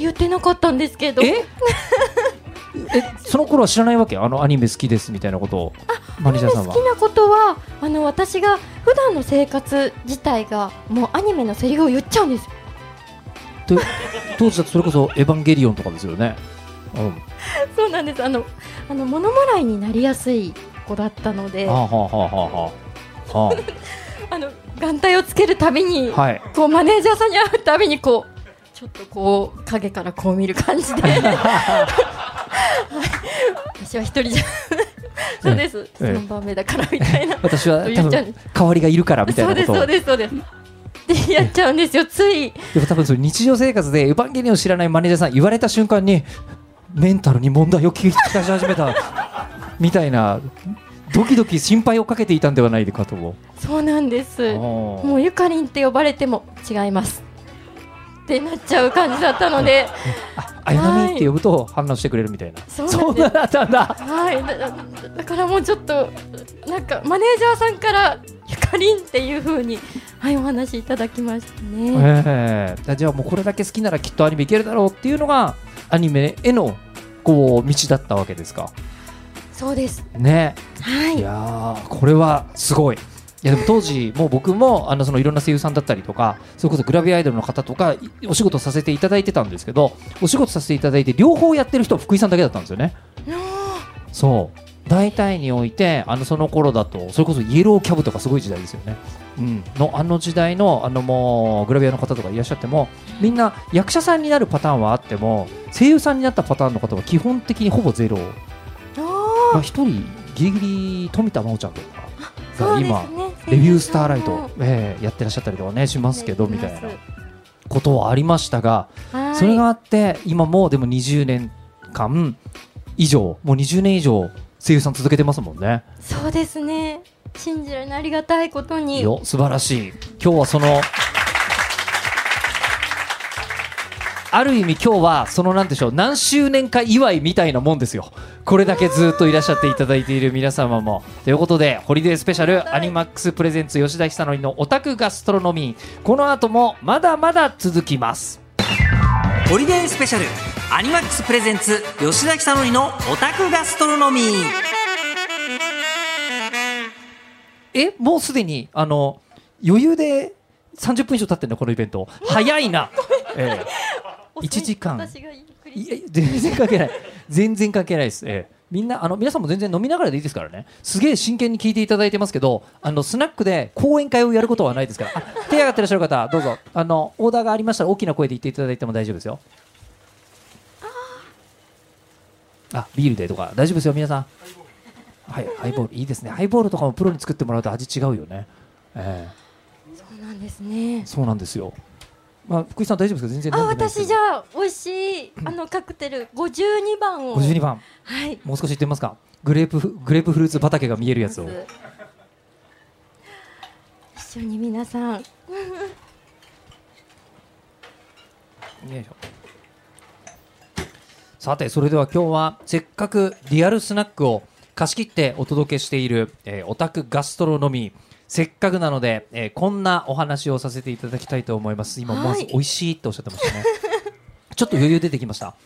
[SPEAKER 4] 言ってなかったんですけど。
[SPEAKER 3] え？[laughs] えその頃は知らないわけ？あのアニメ好きですみたいなことを？マネージャーさんは？
[SPEAKER 4] 好きなことはあの私が普段の生活自体がもうアニメのセリフを言っちゃうんです。よ
[SPEAKER 3] で当時だとそれこそ「エヴァンゲリオン」とかですよね、うん、
[SPEAKER 4] そうなんです。あのあの物もらいになりやすい子だったので。
[SPEAKER 3] はあはあはあはあは
[SPEAKER 4] あ。の眼帯をつけるたびに、
[SPEAKER 3] あはい。
[SPEAKER 4] こうマネージャーさんに会うたびにこうちょっとこう影からこう見る感じで。はい。私は一人じゃ。そうです、
[SPEAKER 3] ええ。
[SPEAKER 4] 3番目だからみたいな。
[SPEAKER 3] 私は多分代わりがいるからみたい
[SPEAKER 4] そうです
[SPEAKER 3] なことを。
[SPEAKER 4] そうですそうですでやっちゃうんですよ。つい。
[SPEAKER 3] でも多分それ日常生活でエヴァンゲリオンを知らないマネージャーさん言われた瞬間にメンタルに問題を聞き出し始めた [laughs] みたいなドキドキ心配をかけていたんではないかと。
[SPEAKER 4] そうなんです。
[SPEAKER 3] も
[SPEAKER 4] もうゆかりんって呼ばれても違いますってなっちゃう感じだったので。[laughs]
[SPEAKER 3] あやなみって呼ぶと反応してくれるみたいな。
[SPEAKER 4] そうな
[SPEAKER 3] ったんだ。
[SPEAKER 4] はい。だだだからもうちょっとなんかマネージャーさんからゆかりんっていう風にはいお話いただきましたね、
[SPEAKER 3] ええ。じゃあもうこれだけ好きならきっとアニメいけるだろうっていうのがアニメへのこう道だったわけですか。
[SPEAKER 4] そうです。
[SPEAKER 3] ね。
[SPEAKER 4] はい。い
[SPEAKER 3] やーこれはすごい。いやでも当時、もう僕もあのそのいろんな声優さんだったりとか、それこそグラビアアイドルの方とか、いお仕事させていただいてたんですけど、お仕事させていただいて、両方やってる人は福井さんだけだったんですよね。そう大体において、あのその頃だと、それこそイエローキャブとかすごい時代ですよね。うん、のあの時代のあのもうグラビアの方とかいらっしゃっても、みんな役者さんになるパターンはあっても、声優さんになったパターンの方は基本的にほぼゼロ。
[SPEAKER 4] あ
[SPEAKER 3] まあ、一人ギリギリ富田真央ちゃんとかが
[SPEAKER 4] そうですね
[SPEAKER 3] 今レビュースターライト、えーやってらっしゃったりとかねしますけどみたいなことはありましたが
[SPEAKER 4] はい。
[SPEAKER 3] それがあって今もうでも20年間以上もう20年以上声優さん続けてますもんね。
[SPEAKER 4] そうですね。信じられないありがたいことに。
[SPEAKER 3] よ素晴らしい。今日はそのある意味今日はそのなんでしょう何周年か祝いみたいなもんですよ。これだけずっといらっしゃっていただいている皆様も。ということでホリデースペシャルアニマックスプレゼンツ吉田久典のオタクガストロノミー。この後もまだまだ続きます。
[SPEAKER 2] ホリデースペシャルアニマックスプレゼンツ吉田久典のオタクガストロノミー。
[SPEAKER 3] えもうすでにあの余裕で30分以上経ってんだこのイベント。早いな、[laughs] え
[SPEAKER 4] 遅い
[SPEAKER 3] 1時間。いや全然関係ない。全然関係ないです、ええ。みんなあの皆さんも全然飲みながらでいいですからね。すげえ真剣に聞いていただいてますけどあのスナックで講演会をやることはないですから。あ手挙がってらっしゃる方どうぞ。あのオーダーがありましたら大きな声で言っていただいても大丈夫ですよ。あビールでとか。大丈夫ですよ皆さん。はいハイボール。いいですね。ハイボールとかもプロに作ってもらうと味違うよね。ええ。
[SPEAKER 4] そうなんですね。
[SPEAKER 3] そうなんですよまあ、福井さん大丈夫ですか？全然
[SPEAKER 4] あ私じゃあ美味しいあのカクテル52番を。
[SPEAKER 3] 52番。
[SPEAKER 4] はい。
[SPEAKER 3] もう少し言ってみますか？グレープグレープフルーツ畑が見えるやつを。
[SPEAKER 4] 一緒に皆さん。
[SPEAKER 3] よいしょ。さてそれでは今日はせっかくリアルスナックを貸し切ってお届けしている、えー、オタクガストロノミー。せっかくなので、えーこんなお話をさせていただきたいと思います。今まず
[SPEAKER 4] はい
[SPEAKER 3] 美味しいっておっしゃってましたね。[laughs] ちょっと余裕出てきました。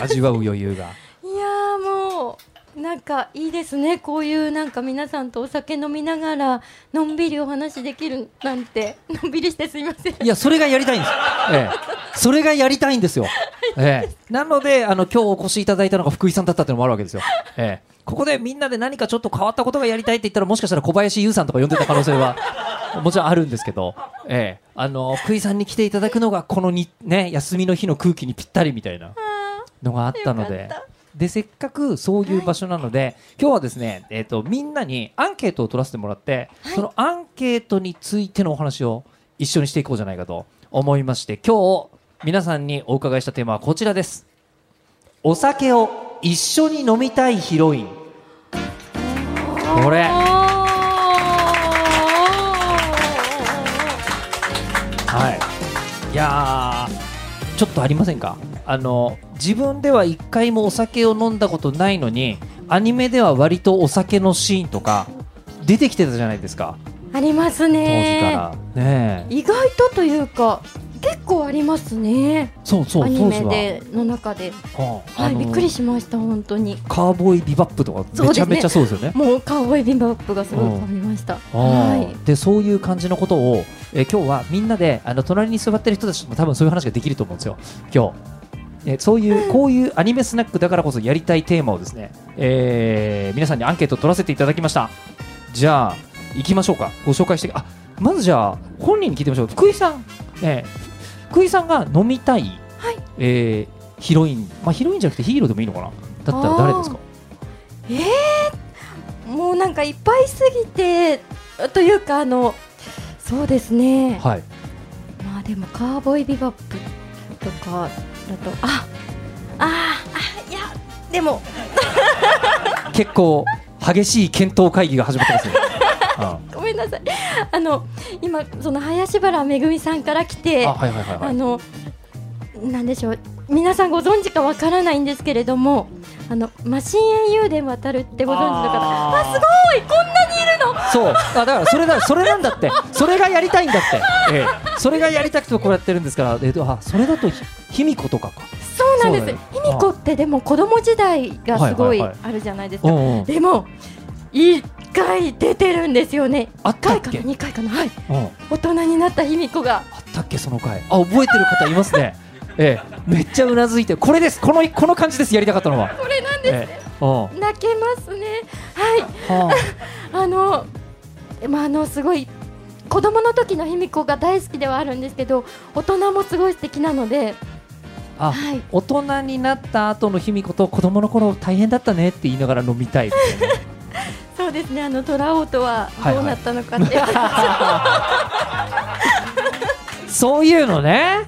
[SPEAKER 3] 味わう余裕が。[laughs]
[SPEAKER 4] いやーもうなんかいいですね。こういうなんか皆さんとお酒飲みながらのんびりお話できるなんて。[laughs] のんびりしてすいません。
[SPEAKER 3] いや、それがやりたいんです。ええ、それがやりたいんですよ。ええ、なので、あの、今日お越しいただいたのが福井さんだったっていうのもあるわけですよ。ええ、ここでみんなで何かちょっと変わったことがやりたいって言ったら、もしかしたら小林優さんとか呼んでた可能性は。[laughs] もちろんあるんですけど、ええ、あの、福井さんに来ていただくのが、このに、ね、休みの日の空気にぴったりみたいなのがあったので。でせっかくそういう場所なので、今日はですね、えっとみんなにアンケートを取らせてもらって、そのアンケートについてのお話を一緒にしていこうじゃないかと思いまして今日皆さんにお伺いしたテーマはこちらです。お酒を一緒に飲みたいヒロイン。これ。はい。いやーちょっとありませんか？あの自分では一回もお酒を飲んだことないのにアニメでは割とお酒のシーンとか出てきてたじゃないですか。
[SPEAKER 4] あります
[SPEAKER 3] 当時
[SPEAKER 4] ね
[SPEAKER 3] から。ねえ。
[SPEAKER 4] 意外とというか結構ありますね。
[SPEAKER 3] そうそう
[SPEAKER 4] アニメでの中で。
[SPEAKER 3] は
[SPEAKER 4] はいびっくりしました本当に。
[SPEAKER 3] カーボーイビバップとかめちゃめちゃそうですよね。
[SPEAKER 4] もうカウボーイビンバップがすごい浮かびました。
[SPEAKER 3] あ。
[SPEAKER 4] は
[SPEAKER 3] ーでそういう感じのことを、えー今日はみんなであの隣に座ってる人たちも多分そういう話ができると思うんですよ。今日、えーそういうこういうアニメスナックだからこそやりたいテーマをですね、えー皆さんにアンケートを取らせていただきました。じゃあ行きましょうか。ご紹介してあまずじゃあ本人に聞いてみましょう。福井さん、えー福井さんが飲みたい、
[SPEAKER 4] はい。
[SPEAKER 3] えーヒロイン、まあ、ヒロインじゃなくてヒーローでもいいのかな？だったら誰ですか？
[SPEAKER 4] もうなんかいっぱいすぎてというかあのそうですね。
[SPEAKER 3] はい。
[SPEAKER 4] まあでもカーボーイビバップとかだとああーあいやでも。
[SPEAKER 3] 結構激しい検討会議が始まってますね。[laughs] あ
[SPEAKER 4] ごめんなさい。あの今その林原めぐみさんから来て
[SPEAKER 3] あはいはいはいはい。
[SPEAKER 4] あのなんでしょう。皆さんご存知かわからないんですけれどもあのマシンエンユーデン渡るってご存知の方。
[SPEAKER 3] あー。
[SPEAKER 4] あすごい。こんなにいるの。
[SPEAKER 3] そう。あだからそれだそれなんだって。それがやりたいんだって、ええ、それがやりたくてこうやってるんですから、えっと、あそれだとひ卑弥呼とかか。
[SPEAKER 4] そうなんです。卑弥呼ってでも子供時代がすごいあるじゃないですか。でも一回出てるんですよね。1
[SPEAKER 3] あったっけ？
[SPEAKER 4] 回かな？2回かな？はい。
[SPEAKER 3] うん、あ
[SPEAKER 4] 大人になった卑弥呼が。
[SPEAKER 3] ったっけ？その回。あ覚えてる方いますね。[laughs] ええ。めっちゃうなずいてこれです。このこの感じです。やりたかったのは。
[SPEAKER 4] これなんです。
[SPEAKER 3] ええ。うん。
[SPEAKER 4] 泣けますね。はい。
[SPEAKER 3] は [laughs]
[SPEAKER 4] あのまああのすごい子供の時の卑弥呼が大好きではあるんですけど大人もすごい素敵なので
[SPEAKER 3] ああ
[SPEAKER 4] はい。
[SPEAKER 3] 大人になった後の卑弥呼と子供の頃大変だったねって言いながら飲みたいみたいな [laughs]
[SPEAKER 4] そうですねあのトラオとはどうなったのかって、[laughs]
[SPEAKER 3] そういうのね。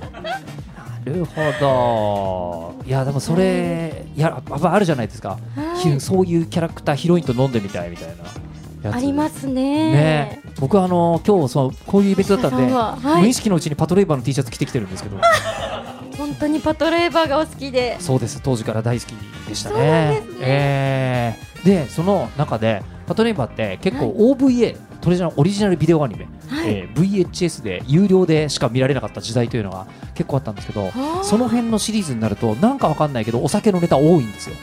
[SPEAKER 3] なるほど。いやでもそれ、い。ややあるじゃないですか、
[SPEAKER 4] はい。
[SPEAKER 3] ひそういうキャラクターヒロインと飲んでみたいみたいな。
[SPEAKER 4] ありますね。
[SPEAKER 3] ね。僕はあの今日そのこういうイベントだったんで、
[SPEAKER 4] んははい。
[SPEAKER 3] 無意識のうちにパトレーバーの T シャツ着てきてるんですけど、[laughs]
[SPEAKER 4] 本当にパトレーバーがお好きで。
[SPEAKER 3] そうです。当時から大好きでしたね。
[SPEAKER 4] そうですね。
[SPEAKER 3] えー。でその中でパトレーバーって結構 OVA、トレジャーオリジナルビデオアニメ、
[SPEAKER 4] はい。
[SPEAKER 3] えー VHS で有料でしか見られなかった時代というのが結構あったんですけど
[SPEAKER 4] ー
[SPEAKER 3] その辺のシリーズになるとなんかわかんないけどお酒のネタ多いんですよ。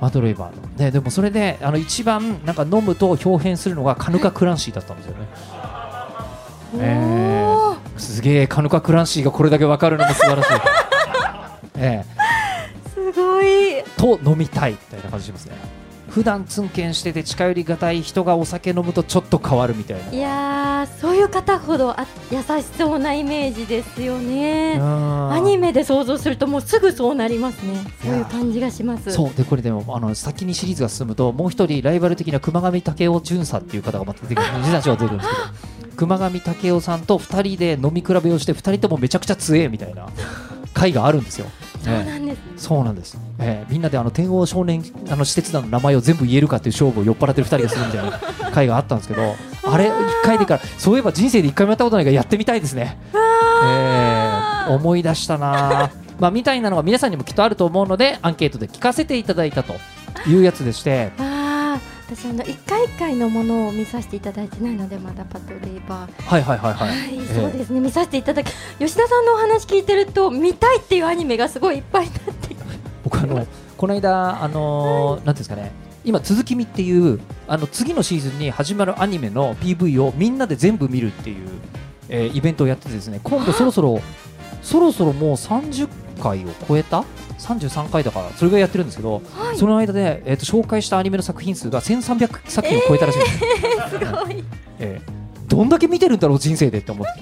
[SPEAKER 3] パトレーバーの、ね、でもそれであの一番なんか飲むと表変するのがカヌカ・クランシーだったんですよね、え
[SPEAKER 4] おー。
[SPEAKER 3] すげえカヌカ・クランシーがこれだけわかるのも素晴らしい。[laughs] え
[SPEAKER 4] すごい。
[SPEAKER 3] えと飲みたいみたいな感じしますね普段ツンケンしてて近寄りがたい人がお酒飲むとちょっと変わるみたいな。い
[SPEAKER 4] やーそういう方ほどあ優しそうなイメージですよね。ア
[SPEAKER 3] ア
[SPEAKER 4] ニメで想像するともうすぐそうなりますね。そういう感じがします。
[SPEAKER 3] そう。でこれでもあの先にシリーズが進むともう一人ライバル的な熊上武雄巡査っていう方がまた出てくる。自たちが出てくるんですけど。[laughs] 熊上武雄さんと2人で飲み比べをして2人ともめちゃくちゃ強えみたいな回があるんですよ。
[SPEAKER 4] そう
[SPEAKER 3] ええ
[SPEAKER 4] なんです。
[SPEAKER 3] ええみんなであの天王少年あの施設団の名前を全部言えるかっていう勝負を酔っ払ってる2人がするみたいな [laughs] 回があったんですけどあれ1回でからそういえば人生で1回もやったことないからやってみたいですね。ええ思い出したな。まあみたいなのが皆さんにもきっとあると思うのでアンケートで聞かせていただいたというやつでして
[SPEAKER 4] 私あの一回一回のものを見させていただいてないのでまだパトレーバー。
[SPEAKER 3] はいはいはいはい、
[SPEAKER 4] はい、
[SPEAKER 3] え
[SPEAKER 4] そうですね。見させていただき吉田さんのお話聞いてると見たいっていうアニメがすごいいっぱいになって。
[SPEAKER 3] 僕あのこの間あのーなんていうんですかね。今続き見っていうあの次のシーズンに始まるアニメの PV をみんなで全部見るっていう、えーイベントをやっててですね今度そろそろそろそろもう30回を超えた？33回だからそれぐらいやってるんですけど、
[SPEAKER 4] はい。
[SPEAKER 3] その間で、えー、と紹介したアニメの作品数が1300作品を超えたらしいんですね、[laughs]
[SPEAKER 4] すごい。
[SPEAKER 3] えーどんだけ見てるんだろう人生でって思って、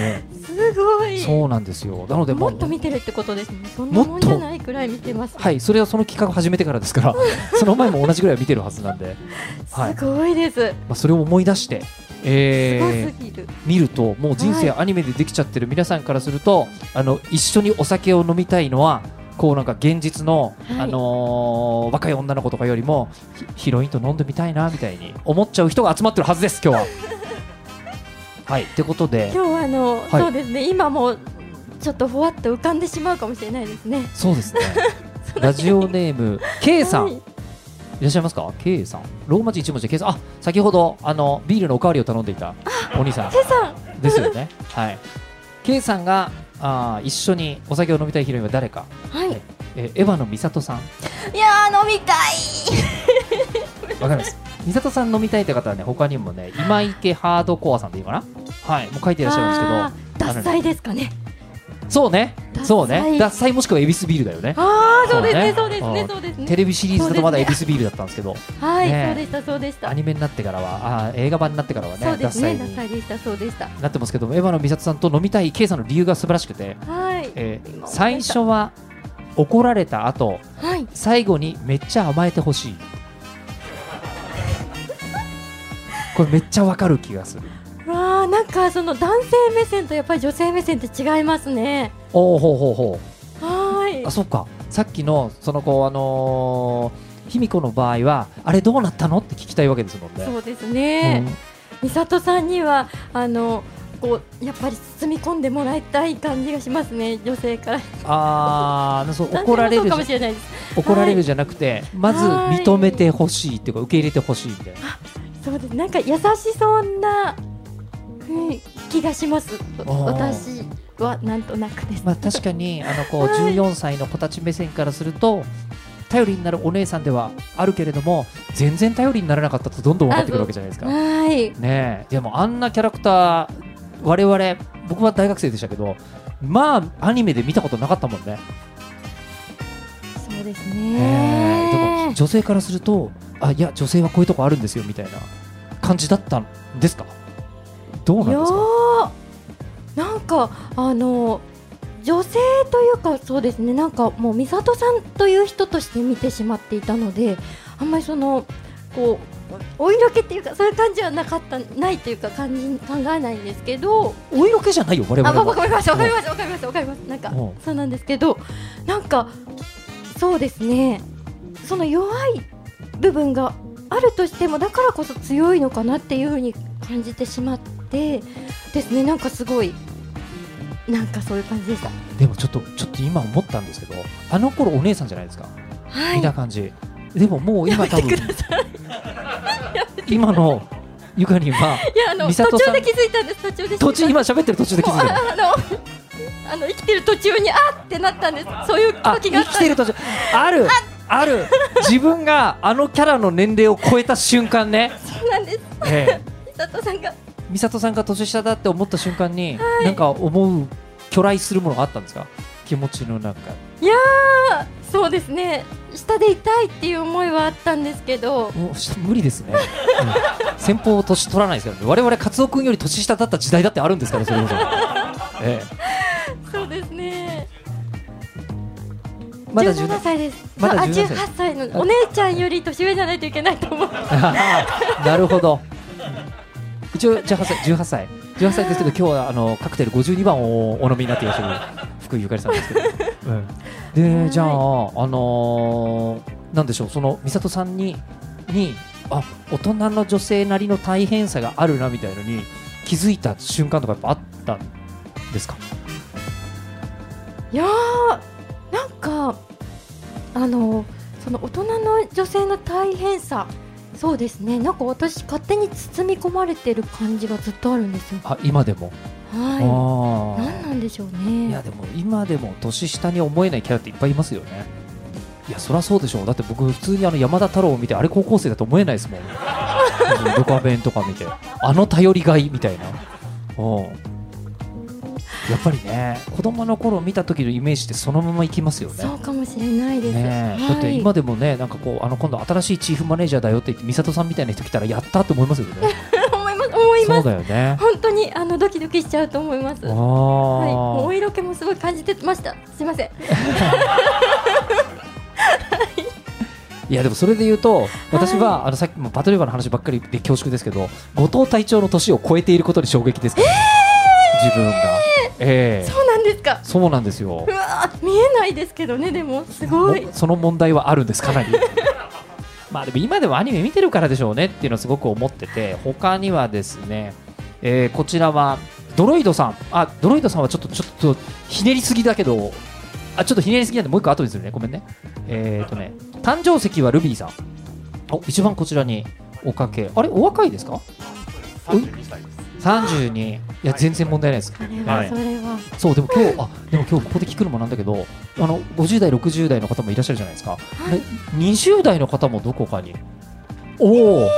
[SPEAKER 3] え
[SPEAKER 4] すごい。
[SPEAKER 3] ーそうなんですよ。なのでも
[SPEAKER 4] っと見てるってことですね。そんなもんじゃないくらい見てます
[SPEAKER 3] はいそれはその企画を始めてからですから [laughs] その前も同じぐらいは見てるはずなんで、はい。
[SPEAKER 4] すごいです、
[SPEAKER 3] まあ、それを思い出して、えー見るともう人生
[SPEAKER 4] は
[SPEAKER 3] アニメでできちゃってる。皆さんからすると、あの一緒にお酒を飲みたいのはこうなんか現実の、
[SPEAKER 4] はい。
[SPEAKER 3] あのー若い女の子とかよりもヒヒロインと飲んでみたいなみたいに思っちゃう人が集まってるはずです今日は。[laughs] はいってことで。
[SPEAKER 4] 今日はあの、
[SPEAKER 3] はい。
[SPEAKER 4] そうですね。今もちょっとふわっと浮かんでしまうかもしれないですね。
[SPEAKER 3] そうですね。[laughs] ラジオネーム K さん、
[SPEAKER 4] はい
[SPEAKER 3] いらっしゃいますか？K さん。ローマ字一文字で K さん。あ先ほどあのビールのおかわりを頼んでいたお兄さん。
[SPEAKER 4] K さん。
[SPEAKER 3] ですよね。はい。K さんがあー一緒にお酒を飲みたいヒロインは誰か、
[SPEAKER 4] はい。
[SPEAKER 3] えーエヴァの美里さん。
[SPEAKER 4] いやー飲みたい。[laughs]
[SPEAKER 3] わかります。美里さん飲みたいって方はね他にもね今池ハードコアさんでいいかな？はい。もう書いていらっしゃるんですけど。
[SPEAKER 4] 脱菜ですかね
[SPEAKER 3] そうね。
[SPEAKER 4] 脱
[SPEAKER 3] そうね。
[SPEAKER 4] 菜
[SPEAKER 3] 脱菜もしくはエビスビールだよね。
[SPEAKER 4] ああそうですね。
[SPEAKER 3] そ
[SPEAKER 4] ううですね。
[SPEAKER 3] うん。
[SPEAKER 4] そうですね。
[SPEAKER 3] テレビシリーズだとまだエ
[SPEAKER 4] そうですね。
[SPEAKER 3] ビスビールだったんですけど。
[SPEAKER 4] はい、
[SPEAKER 3] ね。
[SPEAKER 4] そうでしたそうでした。
[SPEAKER 3] アニメになってからは。あー映画版になってからはね
[SPEAKER 4] そうでしたそうでした。
[SPEAKER 3] なってますけどもエヴァの美里さんと飲みたい K さんの理由が素晴らしくて、
[SPEAKER 4] はい。
[SPEAKER 3] えー最初は怒られた後
[SPEAKER 4] はい。
[SPEAKER 3] 最後にめっちゃ甘えてほしい。これめっちゃわかる気がする
[SPEAKER 4] なんかその男性目線とやっぱり女性目線って違いますね。
[SPEAKER 3] おおほうほうほ
[SPEAKER 4] はーい。
[SPEAKER 3] うあそっか。さっきのその子あのー、卑弥呼の場合はあれどうなったのって聞きたいわけですもんね。
[SPEAKER 4] そうですね、美里さんにはあのこうやっぱり包み込んでもらいたい感じがしますね女性から。
[SPEAKER 3] ああそう怒られる
[SPEAKER 4] かもしれないです。
[SPEAKER 3] 怒られるじゃなくて、まず
[SPEAKER 4] はい
[SPEAKER 3] 認めてほしいっていうか受け入れてほしいみたいな。
[SPEAKER 4] そうです。なんか優しそうな気がします。
[SPEAKER 3] ー。
[SPEAKER 4] 私はなんとなくです、
[SPEAKER 3] まあ確かにあのこう
[SPEAKER 4] はい。
[SPEAKER 3] 14歳の子たち目線からすると頼りになるお姉さんではあるけれども全然頼りにならなかったとどんどん分かってくるわけじゃないですか。
[SPEAKER 4] い。
[SPEAKER 3] え。でもあんなキャラクター我々僕は大学生でしたけどまあアニメで見たことなかったもんね。
[SPEAKER 4] そうです
[SPEAKER 3] ええ。でも
[SPEAKER 4] ね
[SPEAKER 3] 女性からするとあいや女性はこういうとこあるんですよみたいな感じだったんですか？どうなんですか？
[SPEAKER 4] ーなんかあの女性というかそうですねなんかもう美里さんという人として見てしまっていたのであんまりそのこうお色気っていうかそういう感じはなかったないというか感じ考えないんですけど
[SPEAKER 3] お色気じゃないよ我
[SPEAKER 4] あ
[SPEAKER 3] 々は。
[SPEAKER 4] わかりましたわかりましたわかりましたわかりますなんか
[SPEAKER 3] うん。
[SPEAKER 4] そうなんですけどなんかそうですねその弱い部分があるとしてもだからこそ強いのかなっていうふうに感じてしまってですねなんかすごいなんかそういう感じでした。
[SPEAKER 3] でもちょっとちょっと今思ったんですけどあの頃お姉さんじゃないですか。
[SPEAKER 4] はい。
[SPEAKER 3] 見た感じ。でももう今多分今のゆかりんは
[SPEAKER 4] 途中で気づいたんです。途中で
[SPEAKER 3] 途中今喋ってる途中で気づいた。
[SPEAKER 4] ああのあの生きてる途中にあーってなったんです。そういう
[SPEAKER 3] あ
[SPEAKER 4] 時があ
[SPEAKER 3] 生きてる途中。ある。ある。自分があのキャラの年齢を超えた瞬間ね、
[SPEAKER 4] そうなんです。
[SPEAKER 3] ええ、
[SPEAKER 4] 美里さんが
[SPEAKER 3] 美里さんが年下だって思った瞬間に、なんか思う巨来するものがあったんですか？気持ちの中。
[SPEAKER 4] いやーそうですね。下でいたいっていう思いはあったんですけど。
[SPEAKER 3] もうし無理ですね、うん。先方年取らないですからね。我々カツオ君より年下だった時代だってあるんですからそれこそ、ええ、
[SPEAKER 4] そうですね。
[SPEAKER 3] まだ
[SPEAKER 4] 17
[SPEAKER 3] 17
[SPEAKER 4] 歳です。
[SPEAKER 3] まだ
[SPEAKER 4] あ
[SPEAKER 3] 17
[SPEAKER 4] 18歳のお姉ちゃんより年上じゃないといけないと思う。[laughs]
[SPEAKER 3] なるほど一応18歳18歳18歳ですけど今日はあのカクテル52番をお飲みになっていらっしゃる福井ゆかりさ [laughs] ん。ですけど、うん、でじゃあ、あのーなんでしょうその美里さんににあ大人の女性なりの大変さがあるなみたいのに気づいた瞬間とかやっぱあったんですか？
[SPEAKER 4] いやーなんかあのその大人の女性の大変さそうですね。なんか私勝手に包み込まれてる感じがずっとあるんですよ。
[SPEAKER 3] あ今でも、
[SPEAKER 4] は
[SPEAKER 3] あ
[SPEAKER 4] い何なんでしょう
[SPEAKER 3] い
[SPEAKER 4] ね
[SPEAKER 3] やでも今でも年下に思えないキャラっていっぱいいますよね。いやそりゃそうでしょう。だって僕普通にあの山田太郎を見てあれ高校生だと思えないですもん。ドカベンとか見て。あの頼りがいみたいな。うんやっぱりね子供の頃見た時のイメージってそのままいきますよね。
[SPEAKER 4] そうかもしれないです、
[SPEAKER 3] ねえ
[SPEAKER 4] はい、
[SPEAKER 3] だって今でもねなんかこうあの今度新しいチーフマネージャーだよって言って美里さんみたいな人来たらやったって思いますよね。[laughs]
[SPEAKER 4] 思います思い
[SPEAKER 3] そう
[SPEAKER 4] ます
[SPEAKER 3] だよね。
[SPEAKER 4] 本当にあのドキドキしちゃうと思います。
[SPEAKER 3] あ
[SPEAKER 4] はい、もう
[SPEAKER 3] ー
[SPEAKER 4] お色気もすごい感じてました。すいません。[laughs]
[SPEAKER 3] いやでもそれで言うと私はあのさっきもバトルーバーの話ばっかりで恐縮ですけど後藤隊長の年を超えていることに衝撃ですから、自分が。ええ。
[SPEAKER 4] そうなんですか。
[SPEAKER 3] そうなんですよ。
[SPEAKER 4] うわー見えないですけどね、でもすごい。
[SPEAKER 3] も。その問題はあるんですかなり。[laughs] まあでも今でもアニメ見てるからでしょうねっていうのはすごく思ってて他にはですね、えーこちらはドロイドさん。あドロイドさんはちょっとちょっとひねりすぎだけどあちょっとひねりすぎなんでもう一個後にするね。ごめんね。えっ、とね誕生石はルビーさん。お一番こちらにおかけ。あれお若いですか？32い。や全然問題ないです。
[SPEAKER 4] それは、
[SPEAKER 3] はい
[SPEAKER 4] それは。
[SPEAKER 3] そうでも今日あでも今日ここで聞くのもなんだけどあの50代60代の方もいらっしゃるじゃないですか、で20代の方もどこかに。おお、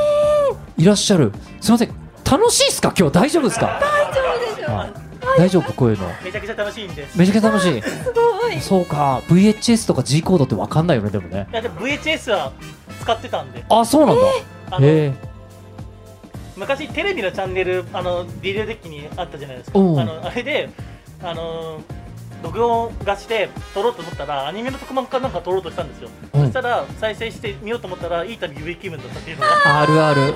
[SPEAKER 3] いらっしゃる。すみません。楽しいですか？今日。大丈夫ですか？大丈夫ですよ。大丈夫？こういうの。
[SPEAKER 6] めちゃくちゃ楽しいんで。す。
[SPEAKER 3] めちゃくちゃ楽しい。
[SPEAKER 4] すごい。
[SPEAKER 3] そうか。VHS とか G コードってわかんないよねでもね。
[SPEAKER 6] いやでも VHS は使ってたんで、
[SPEAKER 3] あそうなんだ。
[SPEAKER 6] あの
[SPEAKER 3] へえ
[SPEAKER 6] 昔テレビのチャンネルあのビデオデッキにあったじゃないですか。あ
[SPEAKER 3] うん
[SPEAKER 6] のあれであの録音がして撮ろうと思ったらアニメの特番かなんか撮ろうとしたんですよ。
[SPEAKER 3] うん
[SPEAKER 6] そしたら再生してみようと思ったらいい旅有益気分だったっていうのが。[laughs]
[SPEAKER 3] あるある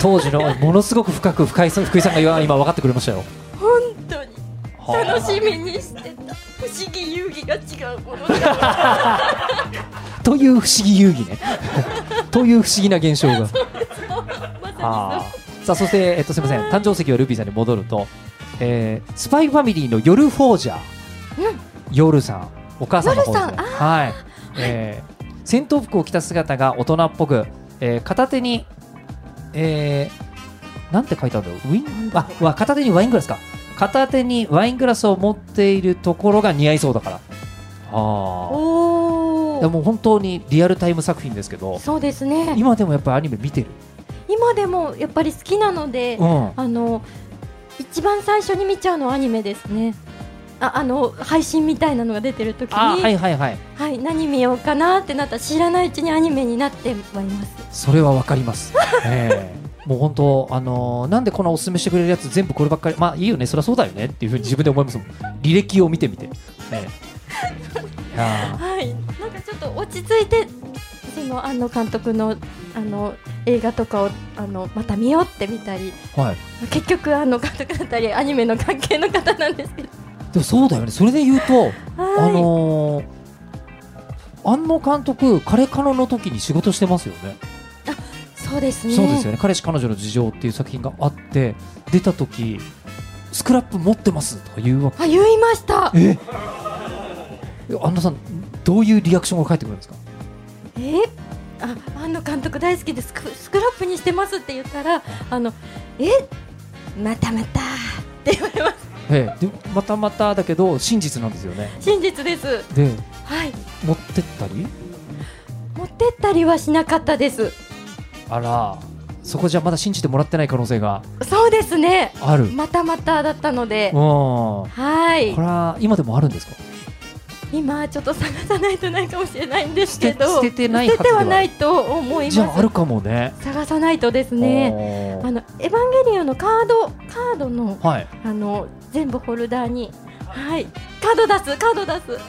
[SPEAKER 3] 当時のものすごく深く深い福井さんが今今分かってくれましたよ
[SPEAKER 4] 本当に
[SPEAKER 3] はあ
[SPEAKER 4] 楽しみにしてた。不思議遊戯が違うものだ。[laughs]
[SPEAKER 3] という不思議遊戯ね [laughs] という不思議な現象が
[SPEAKER 4] まさ
[SPEAKER 3] あー。さあそして、えっと、すみません。誕生石はルビーさんに戻ると、えースパイファミリーの夜フォージャー、夜さん。お母さんの方ではい、えー戦闘服を着た姿が大人っぽく、えー片手に、えーなんて書いてあるんだろう。ウィンあわ片手にワイングラスか。片手にワイングラスを持っているところが似合いそうだから。あ
[SPEAKER 4] に。お
[SPEAKER 3] でも本当にリアルタイム作品ですけど。
[SPEAKER 4] そうですね。
[SPEAKER 3] 今でもやっぱりアニメ見てる？
[SPEAKER 4] 今でもやっぱり好きなので、
[SPEAKER 3] うん
[SPEAKER 4] あの一番最初に見ちゃうのはアニメですね。ああの配信みたいなのが出てる時に、
[SPEAKER 3] あはいはいはい
[SPEAKER 4] はい、何見ようかなってなったら知らないうちにアニメになってはいます。
[SPEAKER 3] それはわかります。[laughs] ええもう本当、あのーなんでこのおすすめしてくれるやつ全部こればっかり、まあいいよね、そりゃそうだよねっていうふうに自分で思いますもん。履歴を見てみて。[laughs]
[SPEAKER 4] はい、なんかちょっと落ち着いてその庵野監督のあの映画とかをあのまた見ようって見たり
[SPEAKER 3] ーはい。
[SPEAKER 4] 結局庵野監督だったりアニメの関係の方なんですけど、
[SPEAKER 3] でもそうだよね。それで言うと、
[SPEAKER 4] はい
[SPEAKER 3] あのー庵野監督、彼彼女の時に仕事してますよね。
[SPEAKER 4] そうですね
[SPEAKER 3] そうですよね。彼氏彼女の事情っていう作品があって、出た時、スクラップ持ってますとか言うわけ。
[SPEAKER 4] あ言いました
[SPEAKER 3] え？安野さん、どういうリアクションが返ってくるんですか？
[SPEAKER 4] え？あ庵野監督大好きでスクスクラップにしてますって言ったらあのえ？またまたって言われます。
[SPEAKER 3] ええ、でまたまただけど真実なんですよね。
[SPEAKER 4] 真実です。
[SPEAKER 3] で
[SPEAKER 4] はい。
[SPEAKER 3] 持ってったり？
[SPEAKER 4] 持ってったりはしなかったです。
[SPEAKER 3] あらそこじゃまだ信じてもらってない可能性が
[SPEAKER 4] そうですね。
[SPEAKER 3] ある、
[SPEAKER 4] またまただったので。
[SPEAKER 3] うん。こ
[SPEAKER 4] はい。
[SPEAKER 3] れは今でもあるんですか？
[SPEAKER 4] 今ちょっと探さないとないかもしれないんですけど
[SPEAKER 3] 捨て捨ててない
[SPEAKER 4] 捨
[SPEAKER 3] は
[SPEAKER 4] ないと思います。
[SPEAKER 3] じゃああるかもね。
[SPEAKER 4] 探さないとですね。あのエヴァンゲリオンのカードカードの
[SPEAKER 3] はい。
[SPEAKER 4] あの全部ホルダーにはい。カード出すカード出す。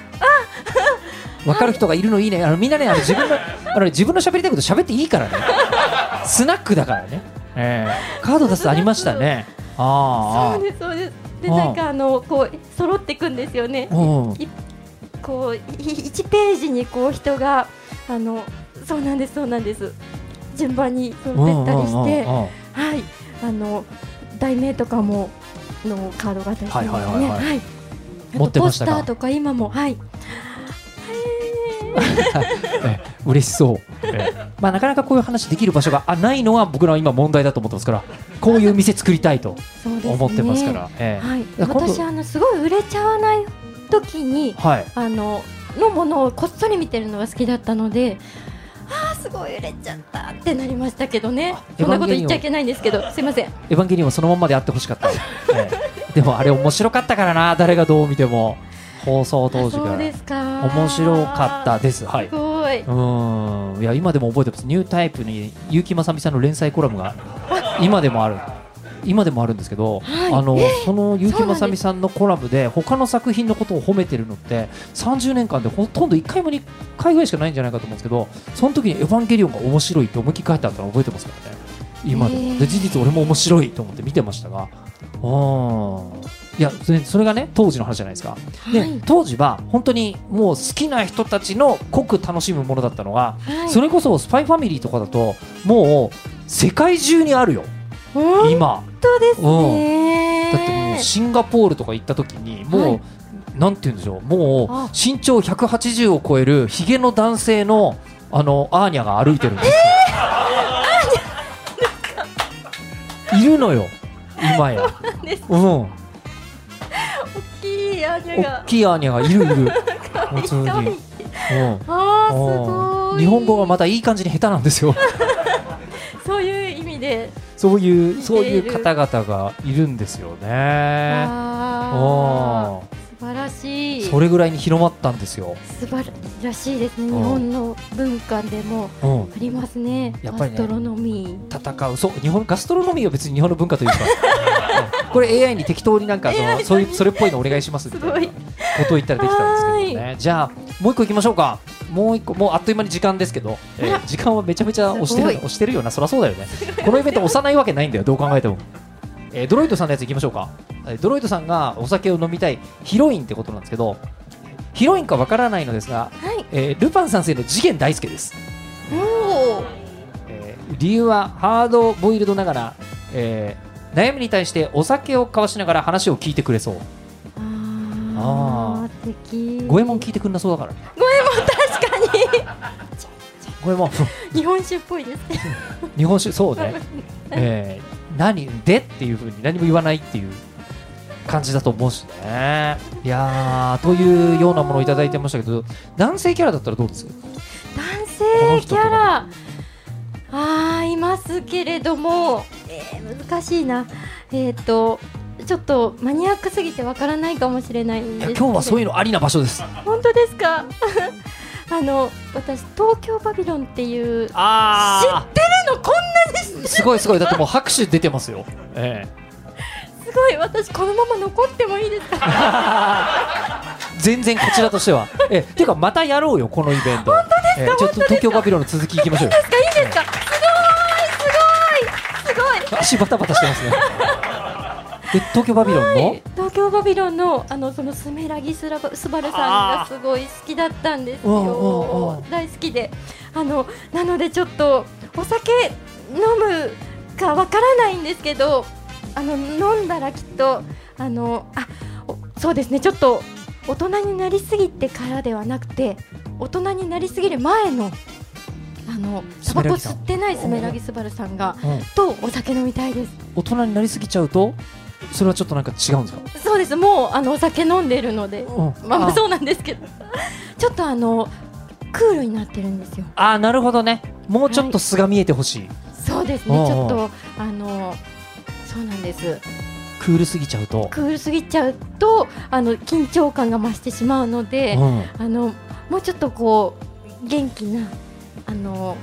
[SPEAKER 3] 分 [laughs] かる人がいるのいいね。あのみんなねあの自分のあのね自分の喋りたいこと喋っていいからね。[laughs] スナックだからね、ええ。カード出すありましたね。あ
[SPEAKER 4] そうですそうです。で
[SPEAKER 3] ああ
[SPEAKER 4] なんかあのこう揃っていくんですよね。
[SPEAKER 3] あう。ん
[SPEAKER 4] いこうい1ページにこう人があのそうなんですそうなんです。順番に揃ったりしてはい。あの題名とかものカードがあったりするんですね
[SPEAKER 3] はい。持ってましたが
[SPEAKER 4] ポスターとか今もはい。[laughs]
[SPEAKER 3] ええ嬉しそう、ええ。まあ、なかなかこういう話できる場所があないのは僕らは今問題だと思ってますからこういう店作りたいと [laughs] 思ってますから、ええ。
[SPEAKER 4] はい、私あのすごい売れちゃわない時に
[SPEAKER 3] はい。
[SPEAKER 4] あののものをこっそり見てるのが好きだったのであーすごい売れちゃったってなりましたけどね。そんなこと言っちゃいけないんですけどすいません。
[SPEAKER 3] エヴァンゲリオンはそのまんまであってほしかった、[laughs] ええ。でもあれ面白かったからな誰がどう見ても。放送当時から。面白かったです。はい。
[SPEAKER 4] すごい。
[SPEAKER 3] うん。いや今でも覚えてます。ニュータイプに結城正美さんの連載コラムが今でもある今でもあるんですけど、
[SPEAKER 4] はい。
[SPEAKER 3] あの
[SPEAKER 4] え
[SPEAKER 3] その結城
[SPEAKER 4] そうなんです。
[SPEAKER 3] 正美さんのコラムで他の作品のことを褒めてるのって30年間でほとんど1回も2回ぐらいしかないんじゃないかと思うんですけどその時に「エヴァンゲリオン」が面白いって思いっきり書いてあったの覚えてますからね今でも、
[SPEAKER 4] へー
[SPEAKER 3] で事実俺も面白いと思って見てましたが。うんいやそれがね当時の話じゃないですか、で
[SPEAKER 4] はい。
[SPEAKER 3] 当時は本当にもう好きな人たちの濃く楽しむものだったのが、
[SPEAKER 4] はい。
[SPEAKER 3] それこそ「スパイファミリーとかだともう世界中にあるよ。
[SPEAKER 4] 本
[SPEAKER 3] 今
[SPEAKER 4] 当ですね。
[SPEAKER 3] だってもうシンガポールとか行った時にもう、
[SPEAKER 4] はい。
[SPEAKER 3] なんて言うんでしょう。もう
[SPEAKER 4] あ。
[SPEAKER 3] 身長180を超えるヒゲの男性のあのアーニャが歩いてるんですよ、[laughs] いるのよ。今や。うん
[SPEAKER 4] 大きいアーニャ
[SPEAKER 3] 大
[SPEAKER 4] が
[SPEAKER 3] きいアーニャがいるいる。普通に、うん。
[SPEAKER 4] あーすごい。
[SPEAKER 3] 日本語がまたいい感じに下手なんですよ
[SPEAKER 4] そういう意味で
[SPEAKER 3] そういうそういう方々がいるんですよね。
[SPEAKER 4] あ晴らしい。
[SPEAKER 3] それぐらいに広まったんですよ、
[SPEAKER 4] 素晴らしいですね。日
[SPEAKER 3] うん。
[SPEAKER 4] 本の文化でも
[SPEAKER 3] うん、
[SPEAKER 4] ありますね。
[SPEAKER 3] やっぱりね
[SPEAKER 4] ガストロノミー
[SPEAKER 3] 戦う。そう日本ガストロノミーは別に日本の文化というか、[laughs] うん。これ AI に適当になんかそのそういうそれっぽいのお願いしますみたいなことを言ったらできたんですけどね。じゃあもう一個いきましょうか。もう一個もうあっという間に時間ですけど、えー時間はめちゃめちゃ押してる押してるよなそりゃそうだよね。このイベント押さないわけないんだよ。どう考えても、えードロイドさんのやついきましょうか、えードロイドさんがお酒を飲みたいヒロインってことなんですけどヒロインかわからないのですが、
[SPEAKER 4] はい。
[SPEAKER 3] えールパン三世の次元大介です。
[SPEAKER 4] おお
[SPEAKER 3] えー理由はハードボイルドながら、えー悩みに対してお酒を交わしながら話を聞いてくれそう。
[SPEAKER 4] あー素敵。
[SPEAKER 3] 五右衛門聞いてくんなそうだから。
[SPEAKER 4] 五右衛門確かに。
[SPEAKER 3] 五右衛門
[SPEAKER 4] 日本酒っぽいですね。[laughs]
[SPEAKER 3] 日本酒そうね、えー何でっていうふうに何も言わないっていう感じだと思うしね。いやーというようなものをいただいてましたけど男性キャラだったらどうです？
[SPEAKER 4] 男性キャラ。あーいますけれども、えー難しいな。えっ、とちょっとマニアックすぎてわからないかもしれないんですけど。
[SPEAKER 3] 今日はそういうのありな場所です。
[SPEAKER 4] 本当ですか？[laughs] あの私東京バビロンっていう
[SPEAKER 3] あ
[SPEAKER 4] 知ってるの？こん
[SPEAKER 3] すごいすごい。だってもう拍手出てますよ。ええ。
[SPEAKER 4] すごい私このまま残ってもいいですか？
[SPEAKER 3] 全然こちらとしては。え、っていうか、またやろうよ、このイベント。本当ですか、ちょっと東京バビロンの続きいきましょうよ。
[SPEAKER 4] いいですか？すごいすごいすごい。
[SPEAKER 3] 足バタバタしてますね。で、東京バビロンの、
[SPEAKER 4] はい。東京バビロンのあのそのスメラギスラバスバルさんがすごい好きだったんですよ。大好きで。あのなのでちょっとお酒飲むかわからないんですけどあの飲んだらきっとあのあおそうですねちょっと大人になりすぎてからではなくて大人になりすぎる前のあのタバコ吸ってないスメラギスバルさんが
[SPEAKER 3] うん。
[SPEAKER 4] とお酒飲みたいです。
[SPEAKER 3] 大人になりすぎちゃうと、それはちょっとなんか違うんですか？
[SPEAKER 4] そうです。もうあのお酒飲んでるので。
[SPEAKER 3] うん。
[SPEAKER 4] まあまあそうなんですけど。ちょっとあのクールになってるんですよ。
[SPEAKER 3] あー、なるほどね。もうちょっと素が見えてほしい。
[SPEAKER 4] そうですねちょっとあのそうなんです
[SPEAKER 3] クールすぎちゃうと。
[SPEAKER 4] クールすぎちゃうとあの緊張感が増してしまうので、
[SPEAKER 3] うん。
[SPEAKER 4] あのもうちょっとこう元気なあの